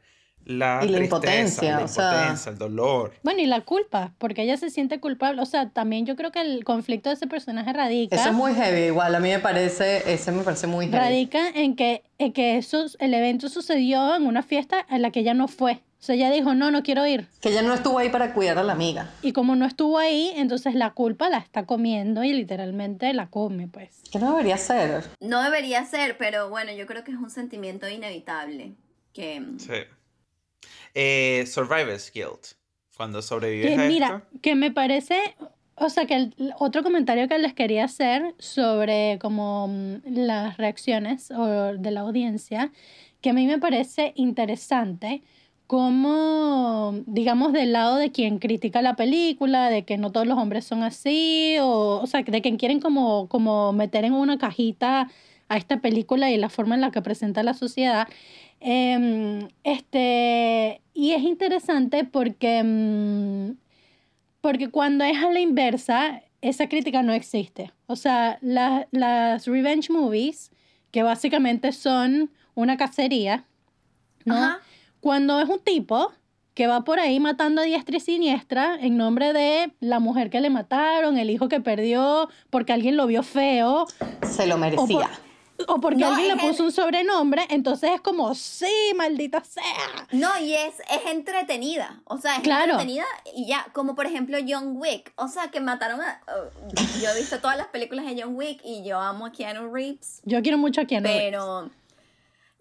la Y la tristeza, impotencia, la o sea. impotencia, el dolor. Bueno, y la culpa, porque ella se siente culpable. O sea, también yo creo que el conflicto de ese personaje radica, Eso es muy heavy, igual. A mí me parece, ese me parece muy heavy. radica en que, en que eso, el evento sucedió en una fiesta en la que ella no fue. O sea, ella dijo, no, no quiero ir. Que ella no estuvo ahí para cuidar a la amiga. Y como no estuvo ahí, entonces la culpa la está comiendo y literalmente la come, pues. Que no debería ser. No debería ser, pero bueno, yo creo que es un sentimiento inevitable. Que Sí. Eh, Survivor's Guilt. Cuando sobrevives Que a mira, esto. que me parece, o sea, que el- otro comentario que les quería hacer sobre como mm, las reacciones o de la audiencia, que a mí me parece interesante como, digamos, del lado de quien critica la película, de que no todos los hombres son así, o, o sea, de quien quieren como, como meter en una cajita a esta película y la forma en la que presenta la sociedad. Em, este, y es interesante porque, mm, porque cuando es a la inversa, esa crítica no existe. O sea, la- las revenge movies, que básicamente son una cacería, ¿no? Ajá. Cuando es un tipo que va por ahí matando a diestra y siniestra en nombre de la mujer que le mataron, el hijo que perdió, porque alguien lo vio feo, Se lo merecía. O porque No, alguien le puso un sobrenombre, entonces es como, sí, maldita sea. No, y es, es entretenida. O sea, es Claro. entretenida y ya, como por ejemplo John Wick. O sea, que mataron a. oh, yo he visto todas las películas de John Wick y yo amo a Keanu Reeves. Yo quiero mucho a Keanu Reeves. Pero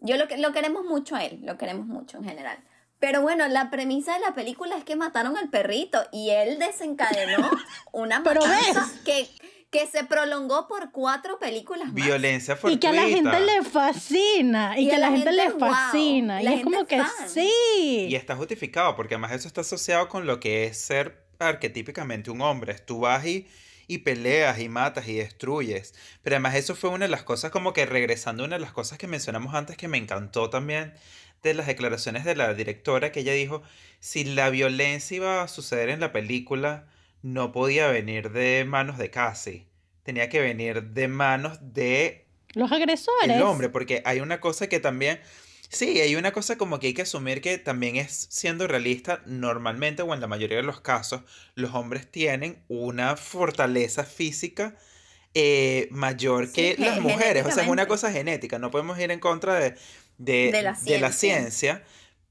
yo lo, lo queremos mucho a él, lo queremos mucho en general. Pero bueno, la premisa de la película es que mataron al perrito y él desencadenó una Pero matanza que, que se prolongó por cuatro películas más. Violencia Y fortuita. que a la gente le fascina, y, Y que a la la gente, gente, le fascina. y es como que sí. Y está justificado, porque además eso está asociado con lo que es ser arquetípicamente un hombre. Tú vas y, y peleas y matas y destruyes. Pero además eso fue una de las cosas, como que regresando a una de las cosas que mencionamos antes, que me encantó también de las declaraciones de la directora, que ella dijo, si la violencia iba a suceder en la película, no podía venir de manos de Cassie. Tenía que venir de manos de Los agresores. el hombre, porque hay una cosa que también, sí, hay una cosa como que hay que asumir que también es siendo realista, normalmente o en la mayoría de los casos, los hombres tienen una fortaleza física eh, mayor Sí, que las mujeres, o sea, es una cosa genética, no podemos ir en contra de, de, De la de la ciencia.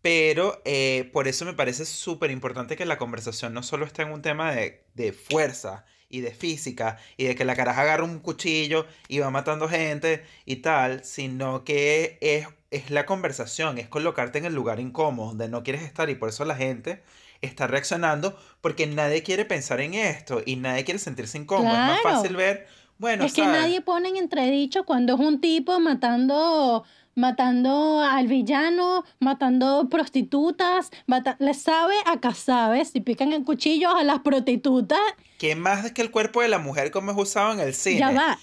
Pero eh, por eso me parece súper importante que la conversación no solo esté en un tema de, de fuerza y de física y de que la caraja agarra un cuchillo y va matando gente y tal, sino que es, es la conversación, es colocarte en el lugar incómodo donde no quieres estar y por eso la gente está reaccionando porque nadie quiere pensar en esto y nadie quiere sentirse incómodo. Es más fácil ver, bueno, es que nadie pone en entredicho cuando es un tipo matando matando al villano, matando prostitutas, mata- le sabe a casabes y pican en cuchillos a las prostitutas, ¿Qué más que el cuerpo de la mujer como es usado en el cine? ya va.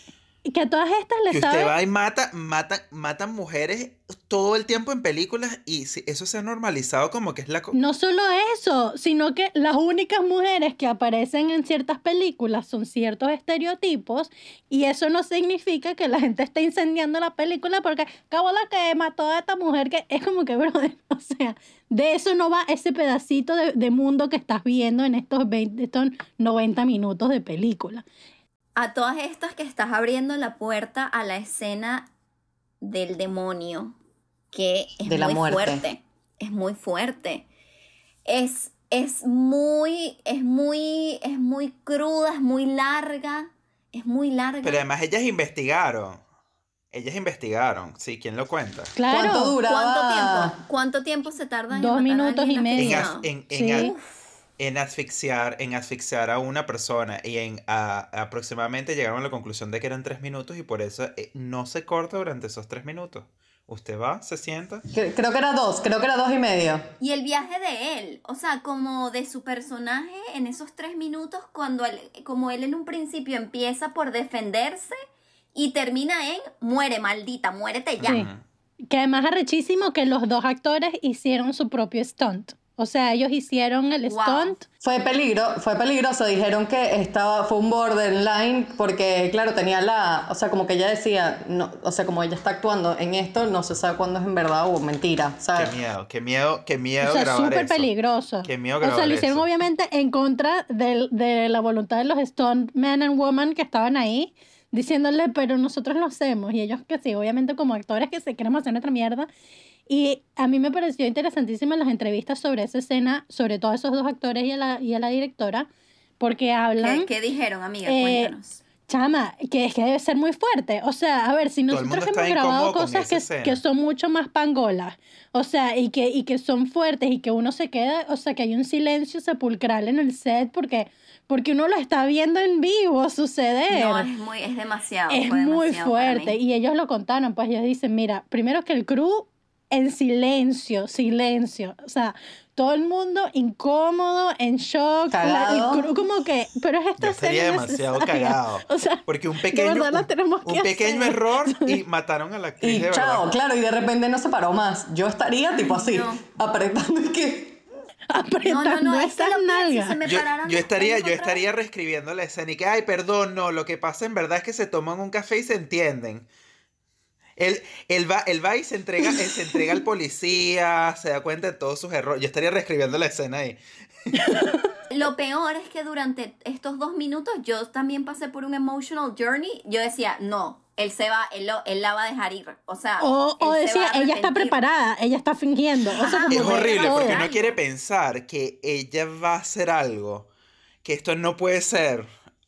Que a todas estas Que le usted sabe va y mata, mata, matan mujeres todo el tiempo en películas y si- eso se ha normalizado como que es la... No solo eso, sino que las únicas mujeres que aparecen en ciertas películas son ciertos estereotipos y eso no significa que la gente esté incendiando la película porque acabó la que mató a esta mujer que es como que, brother, o sea, de eso no va ese pedacito de, de mundo que estás viendo en estos, 20, estos 90 minutos de película. A todas estas que estás abriendo la puerta a la escena del demonio, que es De la muy muerte. fuerte. Es muy fuerte. Es, es muy, es muy, es muy cruda, es muy larga. Es muy larga. Pero además ellas investigaron. Ellas investigaron. Sí, ¿quién lo cuenta? Claro. ¿Cuánto dura? ¿Cuánto Duraba- tiempo? ¿Cuánto tiempo se tarda en Dos matar a minutos y medio. En, en, en Sí. En asfixiar, en asfixiar a una persona y en a- aproximadamente llegaron a la conclusión de que eran tres minutos y por eso eh, no se corta durante esos tres minutos. Usted va, se sienta. Cre- Creo que era dos, creo que era dos y medio. Y el viaje de él, o sea, como de su personaje en esos tres minutos, cuando él, como él en un principio empieza por defenderse y termina en muere, maldita, muérete ya. Sí. Que además arrechísimo que los dos actores hicieron su propio stunt. O sea, ellos hicieron el Wow. stunt. Fue peligro, fue peligroso. Dijeron que estaba, fue un borderline porque, claro, tenía la, o sea, como que ella decía, no, o sea, como ella está actuando en esto, no se sabe cuándo es en verdad o mentira, ¿sabes? Qué miedo, qué miedo, qué miedo O sea, grabar súper peligroso. Qué miedo O sea, grabar lo hicieron eso. obviamente en contra del- de, la voluntad de los stuntmen and women que estaban ahí, diciéndole, pero nosotros lo hacemos. Y ellos que sí, obviamente como actores que se queremos hacer nuestra mierda. Y a mí me pareció interesantísima las entrevistas sobre esa escena, sobre todo a esos dos actores y a la, y a la directora, porque hablan... ¿Qué, qué dijeron, amiga? Eh, Cuéntanos. Chama, que es que debe ser muy fuerte. O sea, a ver, si nosotros hemos grabado cosas que, que son mucho más pangolas, o sea, y que, y que son fuertes y que uno se queda, o sea, que hay un silencio sepulcral en el set porque, porque uno lo está viendo en vivo suceder. No, es muy, es demasiado. Es muy demasiado para fuerte. Y ellos lo contaron, pues ellos dicen, mira, primero que el crew en silencio, silencio. O sea, todo el mundo incómodo, en shock. la- el como que, pero es esta escena demasiado cagado. O sea, Porque un de pequeño, verdad un- tenemos que un pequeño hacer. error y mataron a la actriz Y de chao, verdad. claro, y de repente no se paró más. Yo estaría tipo así, no. apretando y que... No, apretando no, no, es que esas lo que si nalgas. se me Yo, yo estaría, yo estaría reescribiendo la escena y que, ay, perdón, no, lo que pasa en verdad es que se toman un café y se entienden. Él, él, va, él va y se entrega, él se entrega al policía, se da cuenta de todos sus errores. Yo estaría reescribiendo la escena ahí. Lo peor es que durante estos dos minutos yo también pasé por un emotional journey. Yo decía, no, él se va, él, lo- él la va a dejar ir. O sea, O, se decía, ella está preparada, ella está fingiendo. O sea, como Es horrible todo. porque no quiere pensar que ella va a hacer algo, que esto no puede ser.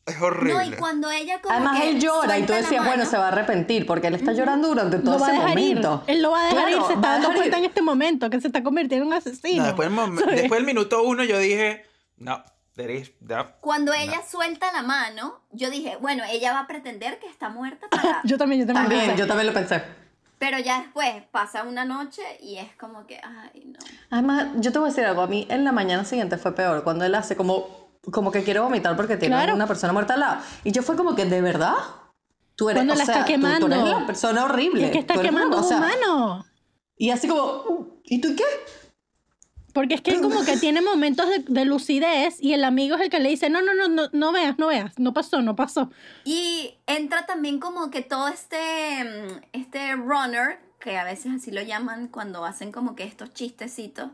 Es horrible. No, y cuando ella como Además que él llora y tú decías, bueno, se va a arrepentir porque él está llorando durante todo Lo va a ese dejar momento. ir. Él lo va a dejar Claro, ir. Se está dando cuenta ir. en este momento que se está convirtiendo en un asesino. No, después, después del minuto uno yo dije, no, there is- no. Cuando ella suelta la mano, yo dije, bueno, ella va a pretender que está muerta para... Yo también, yo también. También, pensé. yo también lo pensé. Pero ya después pasa una noche y es como que, ay, no. Además, yo te voy a decir algo, a mí en la mañana siguiente fue peor, cuando él hace como, como que quiere vomitar porque tiene Claro. una persona muerta al lado. Y yo fue como que, ¿de verdad? Tú eres, Cuando o la sea, está tú- quemando. Tú, eres la persona horrible. Es que está Tú quemando un o sea, humano. Y así como, "Uh, ¿y tú qué? Porque es que él como que tiene momentos de, de lucidez y el amigo es el que le dice, no, no, no, no, no veas, no veas, no pasó, no pasó. Y entra también como que todo este, mm, este runner, que a veces así lo llaman cuando hacen como que estos chistecitos,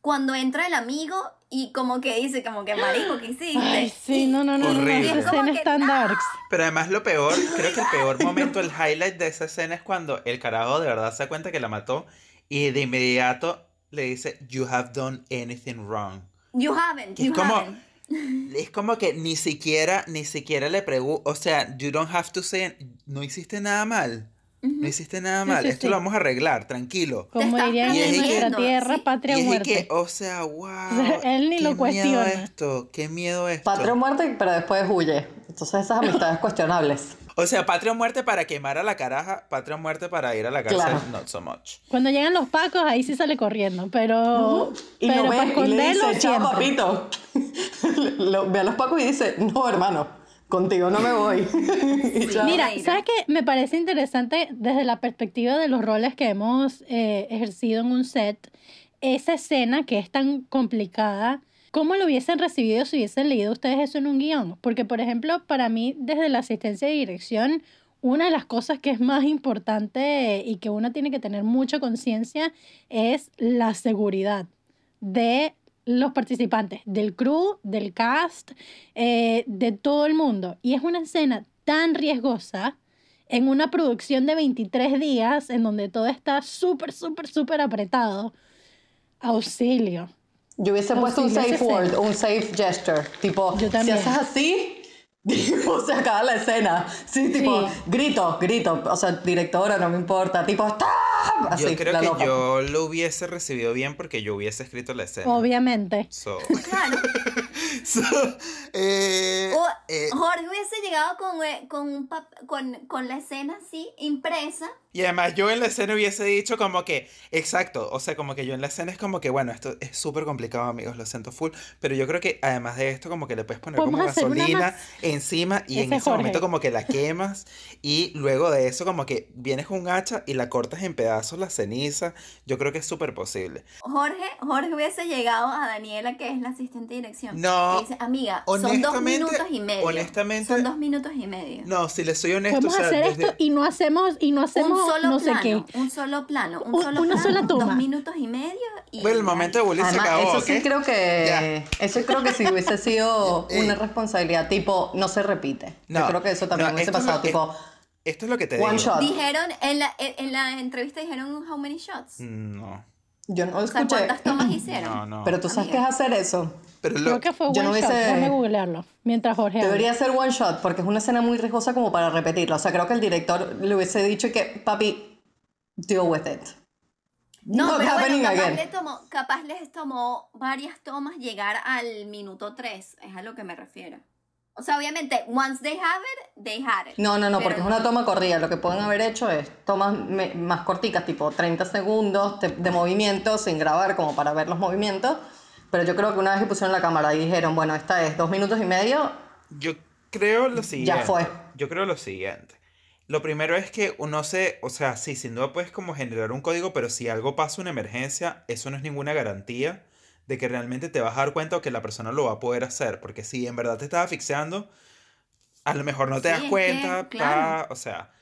cuando entra el amigo y como que dice, como que marico, ¿qué hiciste? Ay, sí, Y- no, no, no, no, no, escena es tan darks. Pero además lo peor, creo que el peor momento, el highlight de esa escena es cuando el carajo de verdad se da cuenta que la mató y de inmediato le dice, you have done anything wrong. You haven't, Que es you como, haven't. es como que ni siquiera, ni siquiera le pregunto, o sea, you don't have to say, no hiciste nada mal. No hiciste nada mal, sí, esto sí. lo vamos a arreglar, tranquilo. Como dirían en nuestra tierra, sí. patria y muerte. que, o sea, wow. sea, él ni qué lo miedo cuestiona. esto, qué miedo esto. Patria o muerte, pero después huye. Entonces esas amistades cuestionables. O sea, patria o muerte para quemar a la caraja, patria o muerte para ir a la cárcel, Claro. not so much. Cuando llegan los pacos, ahí sí sale corriendo, pero, Y pero lo para ve y le esconderlo dice, chao siempre. papito. Lo- ve a los pacos y dice, no hermano, contigo no me voy. Mira. ¿sabes qué? Me parece interesante desde la perspectiva de los roles que hemos eh, ejercido en un set, esa escena que es tan complicada, ¿cómo lo hubiesen recibido si hubiesen leído ustedes eso en un guion? Porque, por ejemplo, para mí, desde la asistencia de dirección, una de las cosas que es más importante y que uno tiene que tener mucha conciencia es la seguridad de los participantes, del crew, del cast, eh, de todo el mundo. Y es una escena tan riesgosa en una producción de 23 días en donde todo está súper, súper, súper apretado. Auxilio. Yo hubiese puesto un Auxilio, safe word, un safe gesture. Tipo, Yo si haces así, tipo, se acaba la escena. Sí, tipo, Sí. grito, grito. O sea, directora, no me importa. Tipo, ¡stop! Así, yo creo la que loca. yo lo hubiese recibido bien porque yo hubiese escrito la escena. Obviamente. So, Claro. so, eh, O eh, Jorge hubiese llegado con, eh, con, un pap- con, con la escena así, impresa, Y además yo en la escena hubiese dicho como que, exacto, o sea, como que yo en la escena es como que, bueno, esto es súper complicado, amigos, lo siento full, pero yo creo que además de esto como que le puedes poner como gasolina encima y en Ese Jorge. momento como que la quemas y luego de eso como que vienes con un hacha y la cortas en pedazos la ceniza, yo creo que es súper posible. Jorge, Jorge hubiese llegado a Daniela, que es la asistente de dirección. No, y dice, amiga, son dos minutos y medio. honestamente- Son dos minutos y medio. No, si le soy honesto, o sea, hacer desde- esto y no hacemos, y no hacemos un solo no plano, sé qué. un solo plano, un Un- solo una plano, sola toma. dos minutos y medio y Bueno, el momento de bullying se acabó, eso sí creo que Ya. eso creo que si hubiese sido una responsabilidad tipo no se repite. No, Yo creo que eso también no, hubiese pasado tipo Esto es lo que te One digo. shot. Dijeron, en la, en, en la entrevista dijeron how many shots. No, yo no lo O sea, escuché, ¿cuántas tomas hicieron? no, no. pero tú sabes qué es hacer eso. Pero lo- Creo que fue yo one no shot. hubiese- Déjame googlearlo. Mientras Jorge habla. Debería ser one shot porque es una escena muy riesgosa como para repetirlo. O sea, creo que el director le hubiese dicho que papi deal with it. No, Not pero bueno, capaz, le tomó, capaz les tomó varias tomas llegar al minuto 3, es a lo que me refiero. O sea, obviamente, once they have it, they had it. No, no, no, porque es una toma corrida. Lo que pueden haber hecho es tomas me- más corticas, tipo 30 segundos de, de movimiento sin grabar como para ver los movimientos. Pero yo creo que una vez que pusieron la cámara y dijeron, bueno, esta es dos minutos y medio, Yo creo lo siguiente. fue. Yo creo lo siguiente. Lo primero es que uno se, o sea, sí, sin duda puedes como generar un código, pero si algo pasa, una emergencia, eso no es ninguna garantía de que realmente te vas a dar cuenta o que la persona lo va a poder hacer. Porque si en verdad te estás asfixiando, a lo mejor no te Sí, das que, cuenta, claro. pa, o sea.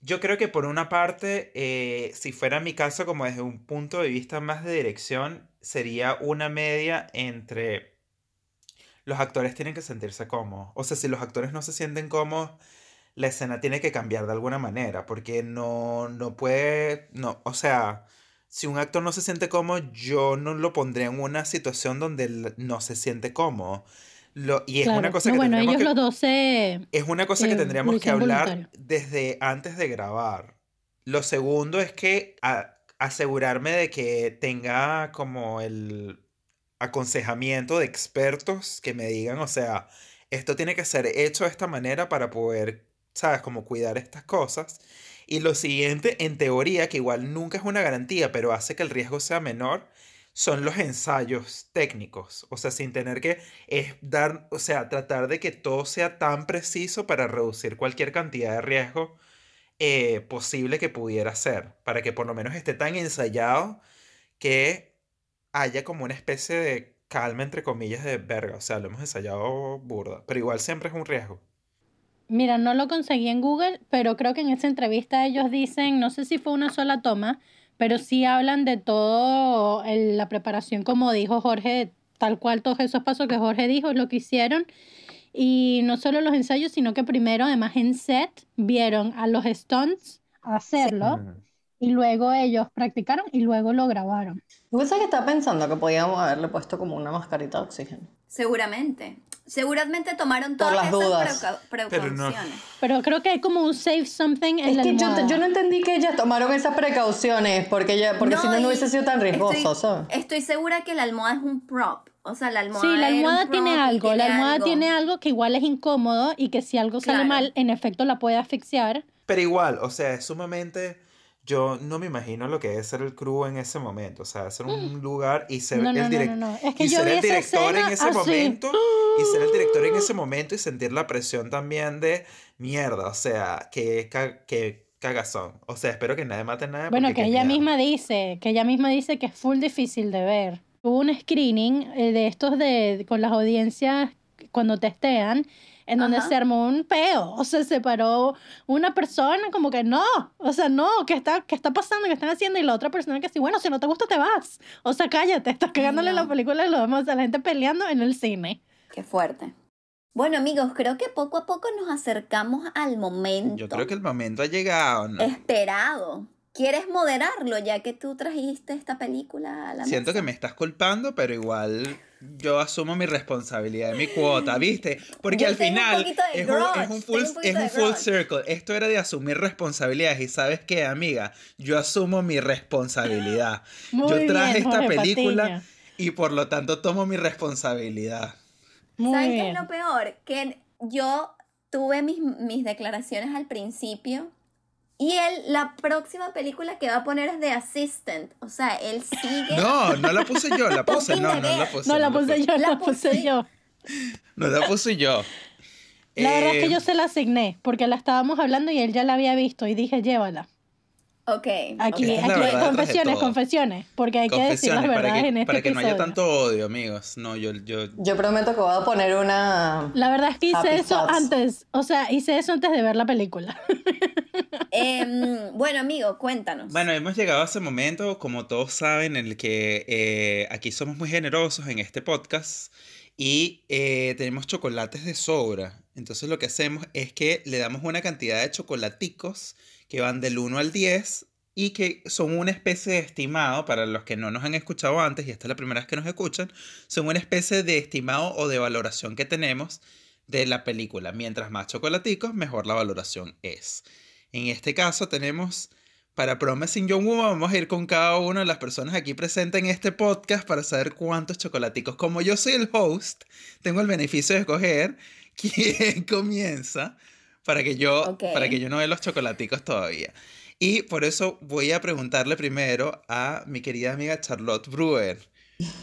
Yo creo que por una parte, eh, si fuera mi caso, como desde un punto de vista más de dirección, sería una media entre los actores tienen que sentirse cómodos. O sea, si los actores no se sienten cómodos, la escena tiene que cambiar de alguna manera, porque no, no puede, no, o sea, si un actor no se siente cómodo, yo no lo pondría en una situación donde no se siente cómodo. Lo, y es Claro. una cosa No, que bueno, tendríamos ellos que- los dos se... es una cosa que eh, tendríamos que hablar voluntario. desde antes de grabar. Lo segundo es que a- asegurarme de que tenga como el aconsejamiento de expertos que me digan, o sea, esto tiene que ser hecho de esta manera para poder, ¿sabes? Como cuidar estas cosas. Y lo siguiente, en teoría, que igual nunca es una garantía, pero hace que el riesgo sea menor, son los ensayos técnicos. O sea, sin tener que dar, o sea, tratar de que todo sea tan preciso para reducir cualquier cantidad de riesgo eh, posible que pudiera ser, para que por lo menos esté tan ensayado que haya como una especie de calma, entre comillas, de verga. O sea, lo hemos ensayado burda, pero igual siempre es un riesgo. Mira, no lo conseguí en Google, pero creo que en esa entrevista ellos dicen, no sé si fue una sola toma, pero sí hablan de todo el- la preparación, como dijo Jorge, tal cual todos esos pasos que Jorge dijo, lo que hicieron. Y no solo los ensayos, sino que primero, además en set, vieron a los stunts hacerlo y luego ellos practicaron y luego lo grabaron. Yo pensé que estaba pensando que podíamos haberle puesto como una mascarita de oxígeno. Seguramente. Seguramente tomaron todas las esas dudas. precau- Pero no. precauciones. Pero creo que hay como un save something en Es la que yo, almohada. yo no entendí que ellas tomaron esas precauciones porque, ella, porque si no, no hubiese sido tan riesgoso, estoy, ¿sabes? estoy segura que la almohada es un prop. O sea, la almohada Sí, la almohada tiene algo, la tiene almohada algo. tiene algo que igual es incómodo y que si algo sale Claro. mal, en efecto la puede asfixiar. Pero igual, o sea, es sumamente... Yo no me imagino lo que es ser el crew en ese momento, o sea, ser un lugar y ser Mm. No, no, el no, direc- no, no. Es que y ser el director en ese así. momento y ser el director en ese momento y sentir la presión también de mierda, o sea, que, que cagazón. O sea, espero que nadie mate a nadie. Bueno, que ella misma dice, que ella misma dice que es full difícil de ver. Hubo un screening eh, de estos de con las audiencias cuando testean, en donde Ajá. se armó un peo, o sea, se paró una persona como que no, o sea, no, ¿qué está, qué está pasando? ¿Qué están haciendo? Y la otra persona que sí, bueno, si no te gusta te vas. O sea, cállate, estás cagándole no. la película de los demás, o sea, la gente peleando en el cine. Qué fuerte. Bueno, amigos, creo que poco a poco nos acercamos al momento Yo creo que el momento ha llegado, ¿no? esperado. ¿Quieres moderarlo ya que tú trajiste esta película a la Siento que me estás culpando, pero igual yo asumo mi responsabilidad, mi cuota, ¿viste? Porque Yo al un final de es un, es full, un es un de full circle. Esto era de asumir responsabilidades. Y sabes qué, amiga, yo asumo mi responsabilidad. Muy yo bien, traje esta Jorge película Patiño. y por lo tanto tomo mi responsabilidad. Muy ¿Saben qué bien. es lo peor? Que yo tuve mis, mis declaraciones al principio Y él, la próxima película que va a poner es The Assistant. O sea, él sigue. No, no la puse yo, la puse. No, no la puse. No, la puse yo, La la puse yo. No la puse yo. La verdad es que Eh, yo se la asigné, porque la estábamos hablando y él ya la había visto y dije, llévala. Ok. Aquí, la aquí verdad confesiones, confesiones, porque hay que decir las Confesiones, para verdades que, en este para que no haya episodio. tanto odio, amigos. No, yo, yo, Yo prometo que voy a poner una... La verdad es que hice Happy eso thoughts. antes, o sea, hice eso antes de ver la película. Em, bueno, amigo, cuéntanos. Bueno, hemos llegado a ese momento, como todos saben, en el que eh, aquí somos muy generosos en este podcast y eh, tenemos chocolates de sobra. Entonces lo que hacemos es que le damos una cantidad de chocolaticos que van del 1 al 10 y que son una especie de estimado, para los que no nos han escuchado antes, y esta es la primera vez que nos escuchan, son una especie de estimado o de valoración que tenemos de la película. Mientras más chocolaticos, mejor la valoración es. En este caso tenemos para Promising Young Woman, vamos a ir con cada una de las personas aquí presentes en este podcast para saber cuántos chocolaticos. Como yo soy el host, tengo el beneficio de escoger quién comienza para que yo, para que yo no dé los chocolaticos todavía. Y por eso voy a preguntarle primero a mi querida amiga Charlotte Brewer.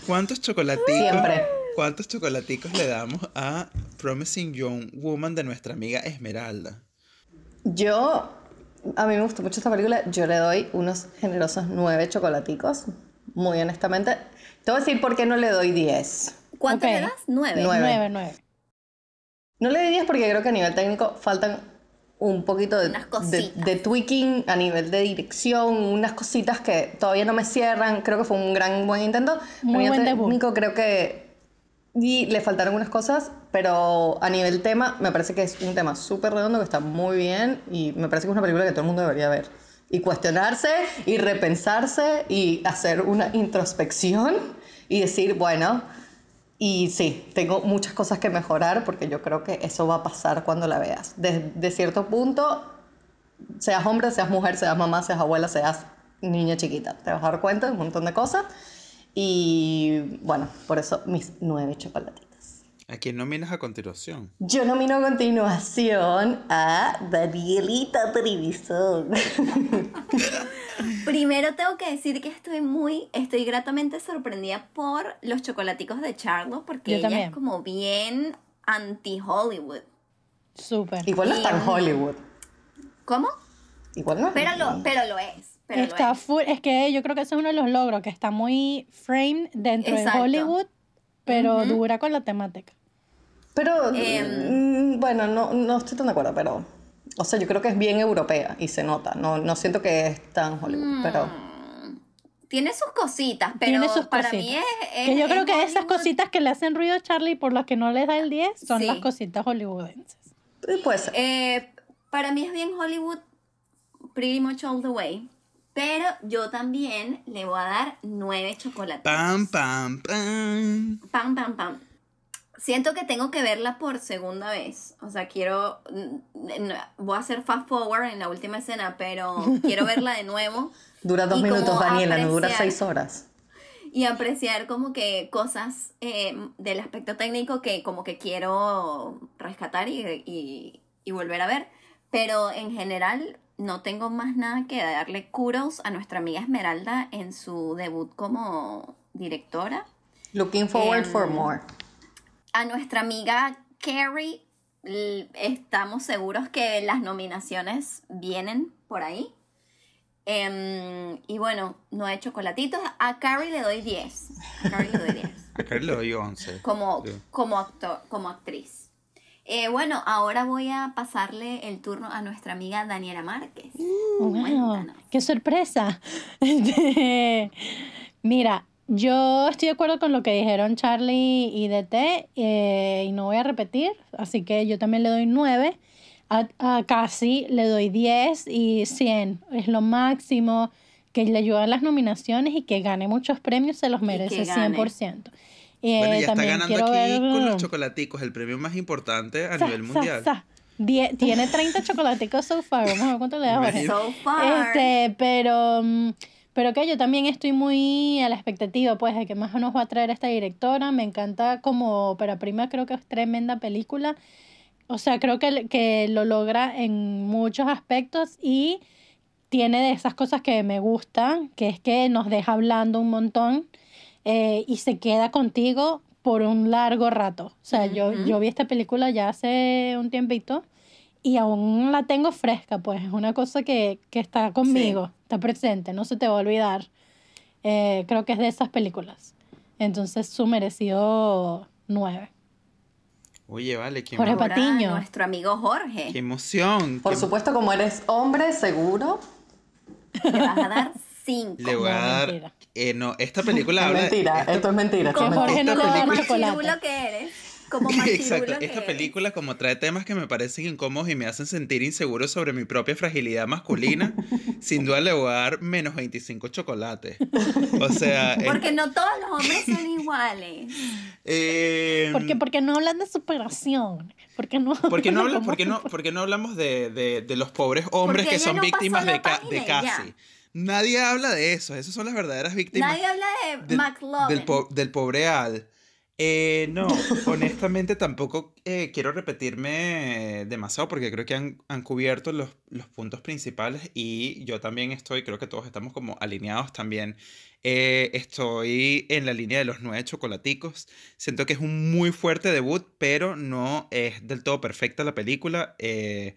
¿Cuántos chocolaticos, Siempre. ¿cuántos chocolaticos le damos a Promising Young Woman de nuestra amiga Esmeralda? Yo, a mí me gustó mucho esta película. Yo le doy unos generosos nueve chocolaticos. Muy honestamente. Te voy a decir por qué no le doy 10. ¿Cuánto ok. le das? Nueve. Nueve. Nueve, nueve. No le 10 porque creo que a nivel técnico faltan un poquito de, de, de tweaking a nivel de dirección, unas cositas que todavía no me cierran. Creo que fue un gran buen intento. Muy buen técnico creo que y le faltaron unas cosas, pero a nivel tema me parece que es un tema súper redondo que está muy bien y me parece que es una película que todo el mundo debería ver. Y cuestionarse y repensarse y hacer una introspección y decir, bueno, y sí, tengo muchas cosas que mejorar porque yo creo que eso va a pasar cuando la veas. Desde cierto punto, seas hombre, seas mujer, seas mamá, seas abuela, seas niña chiquita, te vas a dar cuenta de un montón de cosas. Y bueno, por eso mis nueve chocolatitos. ¿A quién nominas a continuación? Yo nomino a continuación a Danielita Trevisan. Primero tengo que decir que estoy muy, estoy gratamente sorprendida por los chocolaticos de Charlo, porque Yo ella también. es como bien anti-Hollywood. Súper. Igual no está en Hollywood. ¿Cómo? Igual no. Pero lo, pero lo es. Pero lo Está es. full, es que yo creo que ese es uno de los logros, que está muy framed dentro Exacto. de Hollywood, pero dura con la temática. Pero, mm, bueno, no, no estoy tan de acuerdo, pero... O sea, yo creo que es bien europea y se nota. No, no siento que es tan Hollywood, pero... Tiene sus cositas, pero Tiene sus para cositas. mí es, es- que yo creo es que esas Hollywood. cositas que le hacen ruido a Charlie por las que no les da el 10 son Sí. las cositas hollywoodenses. eh, Puede ser. Eh, para mí es bien Hollywood, pretty much all the way. Pero yo también le voy a dar nueve chocolates. Pam, pam, pam. Pam, pam, pam. Siento que tengo que verla por segunda vez. O sea, quiero. mm, n- Voy a hacer fast forward en la última escena, pero quiero verla de nuevo Dura dos minutos, Daniela, no dura seis horas. y apreciar como que cosas eh, del aspecto técnico que como que quiero rescatar y, y- y volver a ver. Pero en general no tengo más nada que darle kudos a nuestra amiga Esmeralda en su debut como directora. Looking forward Em, for more. A nuestra amiga Carrie estamos seguros que las nominaciones vienen por ahí. Em, y bueno, no he chocolatitos. A Carrie le doy 10. A Carrie le doy 10. Acá le doy 11. como, Sí. como, actor, como actriz. Eh, bueno, ahora voy a pasarle el turno a nuestra amiga Daniela Márquez. Wow, Cuéntanos. ¡Qué sorpresa! Este, Mira, yo estoy de acuerdo con lo que dijeron Charlie y DT eh, y no voy a repetir, así que yo también le doy 9. A, a Casi le doy 10 y 100. Es lo máximo que le ayudan las nominaciones y que gane muchos premios, se los merece gane. 100%. Eh, Bueno, ya está ganando quiero aquí ver- con los chocolaticos, el premio más importante a Sa, nivel sa, mundial. sa. Die- tiene 30 chocolaticos so far. Vamos a ver cuánto le da Jorge. So far. Este, pero, mm, pero que yo también estoy muy a la expectativa, pues, de que más nos va a traer esta directora. Me encanta como ópera prima, creo que es tremenda película. O sea, creo que, que lo logra en muchos aspectos y tiene de esas cosas que me gustan, que es que nos deja hablando un montón eh, y se queda contigo por un largo rato. O sea, yo, yo vi esta película ya hace un tiempito y aún la tengo fresca, pues es una cosa que, que está conmigo, está presente, no se te va a olvidar. Eh, creo que es de esas películas. Entonces, su merecido nueve. Oye, vale, qué, Jorge Patiño. Nuestro amigo Jorge. qué emoción. Por qué- supuesto, como eres hombre seguro, Le vas a dar cinco. Le voy a dar. Eh, no, esta película es habla. mentira, esta- esto es mentira. esto es Como, Jorge no película- que eres. Como Exacto, que esta eres. película como trae temas que me parecen incómodos y me hacen sentir inseguro sobre mi propia fragilidad masculina, sin duda le voy a dar menos 25 chocolates. O sea, es- Porque no todos los hombres son iguales. eh, Porque, porque no hablan de superación. Porque no, ¿Por qué no, habla- ¿Cómo? por qué no, por qué no hablamos de, de- de los pobres hombres Porque que son no víctimas de, ca- de casi? Nadie habla de eso, esas son las verdaderas víctimas Nadie habla de del, McLovin. del, po- del pobre Al. Eh, no, honestamente tampoco eh, quiero repetirme demasiado porque creo que han, han cubierto los, los puntos principales y yo también estoy, creo que todos estamos como alineados también. Eh, estoy en la línea de los nueve chocolaticos. Siento que es un muy fuerte debut, pero no es del todo perfecta la película. Eh,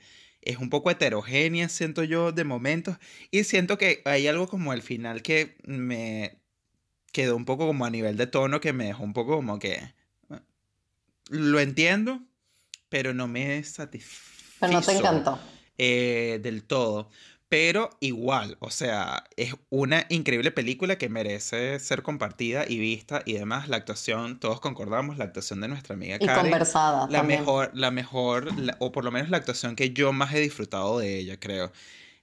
es un poco heterogénea, siento yo, de momentos. Y siento que hay algo como el final que me quedó un poco como a nivel de tono que me dejó un poco como que... Lo entiendo, pero no me satisfizo. Pero no te encantó. eh, del todo. Pero igual, o sea, es una increíble película que merece ser compartida y vista y demás. La actuación, todos concordamos, la actuación de nuestra amiga Y Karen. conversada La también. mejor, la mejor, la- o por lo menos la actuación que yo más he disfrutado de ella, creo.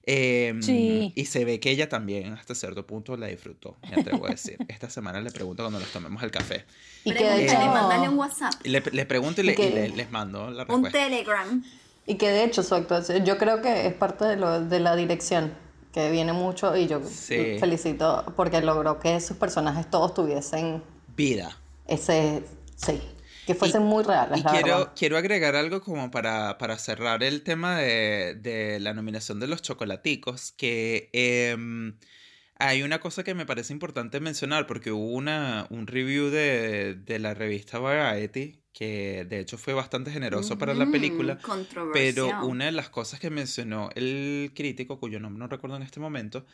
Em, Sí. Y se ve que ella también hasta cierto punto la disfrutó, me atrevo a decir. Esta semana le pregunto cuando nos tomemos el café. Y que de Pregúntale, hecho, mándale un WhatsApp. Y le, le pregunto y, Y le- y que- le- les mando la Un respuesta. Telegram. Y que de hecho su actuación, yo creo que es parte de, lo, de la dirección, que viene mucho y yo Sí. felicito porque logró que sus personajes todos tuviesen Vida. ese, sí, que fuesen muy reales, Y la quiero, verdad. quiero agregar algo como para, para cerrar el tema de, de la nominación de los chocolaticos, que em, hay una cosa que me parece importante mencionar, porque hubo una, un review de, de la revista Variety, que de hecho fue bastante generoso para la película, pero una de las cosas que mencionó el crítico, cuyo nombre no recuerdo en este momento,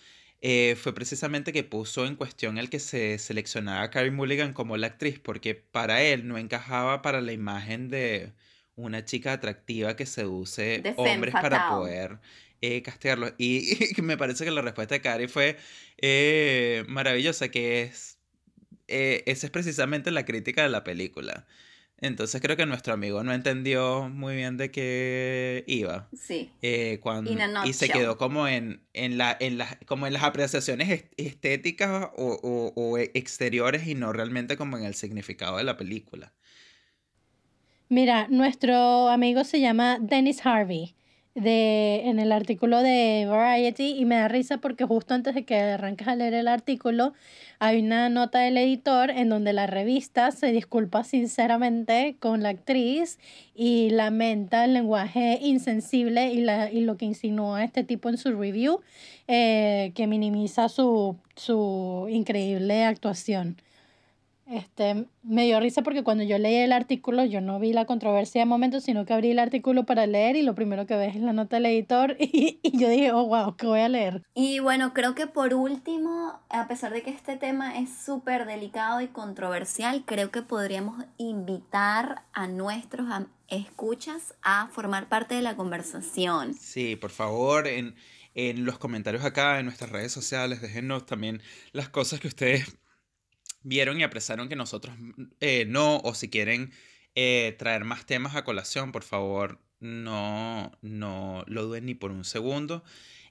eh, fue precisamente que puso en cuestión el que se seleccionara a Carey Mulligan como la actriz, porque para él no encajaba para la imagen de una chica atractiva que seduce De hombres para poder eh, castearlos. Y, me parece que la respuesta de Carey fue eh, maravillosa, que es, eh, esa es precisamente la crítica de la película. Entonces creo que nuestro amigo no entendió muy bien de qué iba. Sí. eh, cuando, y se quedó como en, en, la, en, las, como en las apreciaciones est- estéticas o, o- o exteriores y no realmente como en el significado de la película. Mira, nuestro amigo se llama Dennis Harvey de, en el artículo de Variety y me da risa porque justo antes de que arranques a leer el artículo hay una nota del editor en donde la revista se disculpa sinceramente con la actriz y lamenta el lenguaje insensible y, la, y lo que insinúa este tipo en su review eh, que minimiza su, su increíble actuación. Este, me dio risa porque cuando yo leí el artículo, yo no vi la controversia de momento, sino que abrí el artículo para leer y lo primero que ves es la nota del editor y, y yo dije, oh, wow, ¿qué voy a leer? Y bueno, creo que por último, a pesar de que este tema es súper delicado y controversial, creo que podríamos invitar a nuestros escuchas a formar parte de la conversación. Sí, por favor, en, en los comentarios acá, en nuestras redes sociales, déjenos también las cosas que ustedes vieron y apreciaron que nosotros eh, no, o si quieren eh, traer más temas a colación, por favor, no, no lo duden ni por un segundo.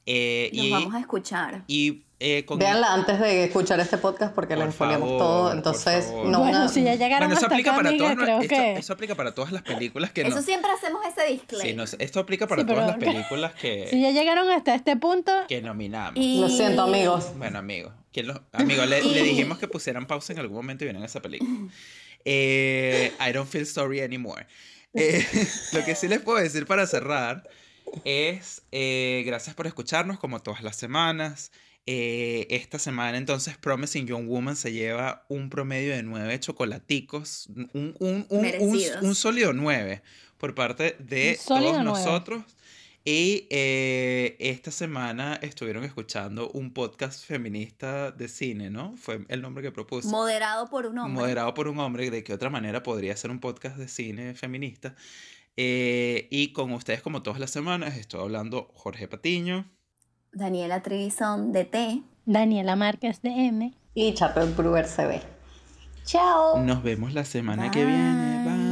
Eh, Los y vamos a escuchar. y eh, con Véanla antes de escuchar este podcast porque Por le expoliamos favor, todo, entonces no bueno, una- si ya llegaron Bueno, eso hasta aplica acá, para amiga, todas, creo esto, que... eso aplica para todas las películas que Eso no. siempre hacemos ese Sí, disclaimer. no sé, esto aplica para Sí, todas las películas que, Si ya llegaron hasta este punto, que nominamos. Y- Lo siento amigos. Bueno, amigo. ¿quién lo- amigo, le, le dijimos que pusieran pausa en algún momento y vieran esa película. Eh, I don't feel sorry anymore. Eh, lo que sí les puedo decir para cerrar es eh, gracias por escucharnos como todas las semanas. Eh, esta semana entonces Promising Young Woman se lleva un promedio de nueve chocolaticos, un, un, un, un, un sólido nueve por parte de todos nosotros. Y eh, esta semana estuvieron escuchando un podcast feminista de cine, ¿no? Fue el nombre que propuse. Moderado por un hombre. Moderado por un hombre, de qué otra manera podría ser un podcast de cine feminista. Eh, y con ustedes, como todas las semanas, estoy hablando Jorge Patiño. Daniela Trevisan de T. Daniela Márquez de M. Y Charlotte Brewer ve. Chao. Nos vemos la semana que Bye. viene.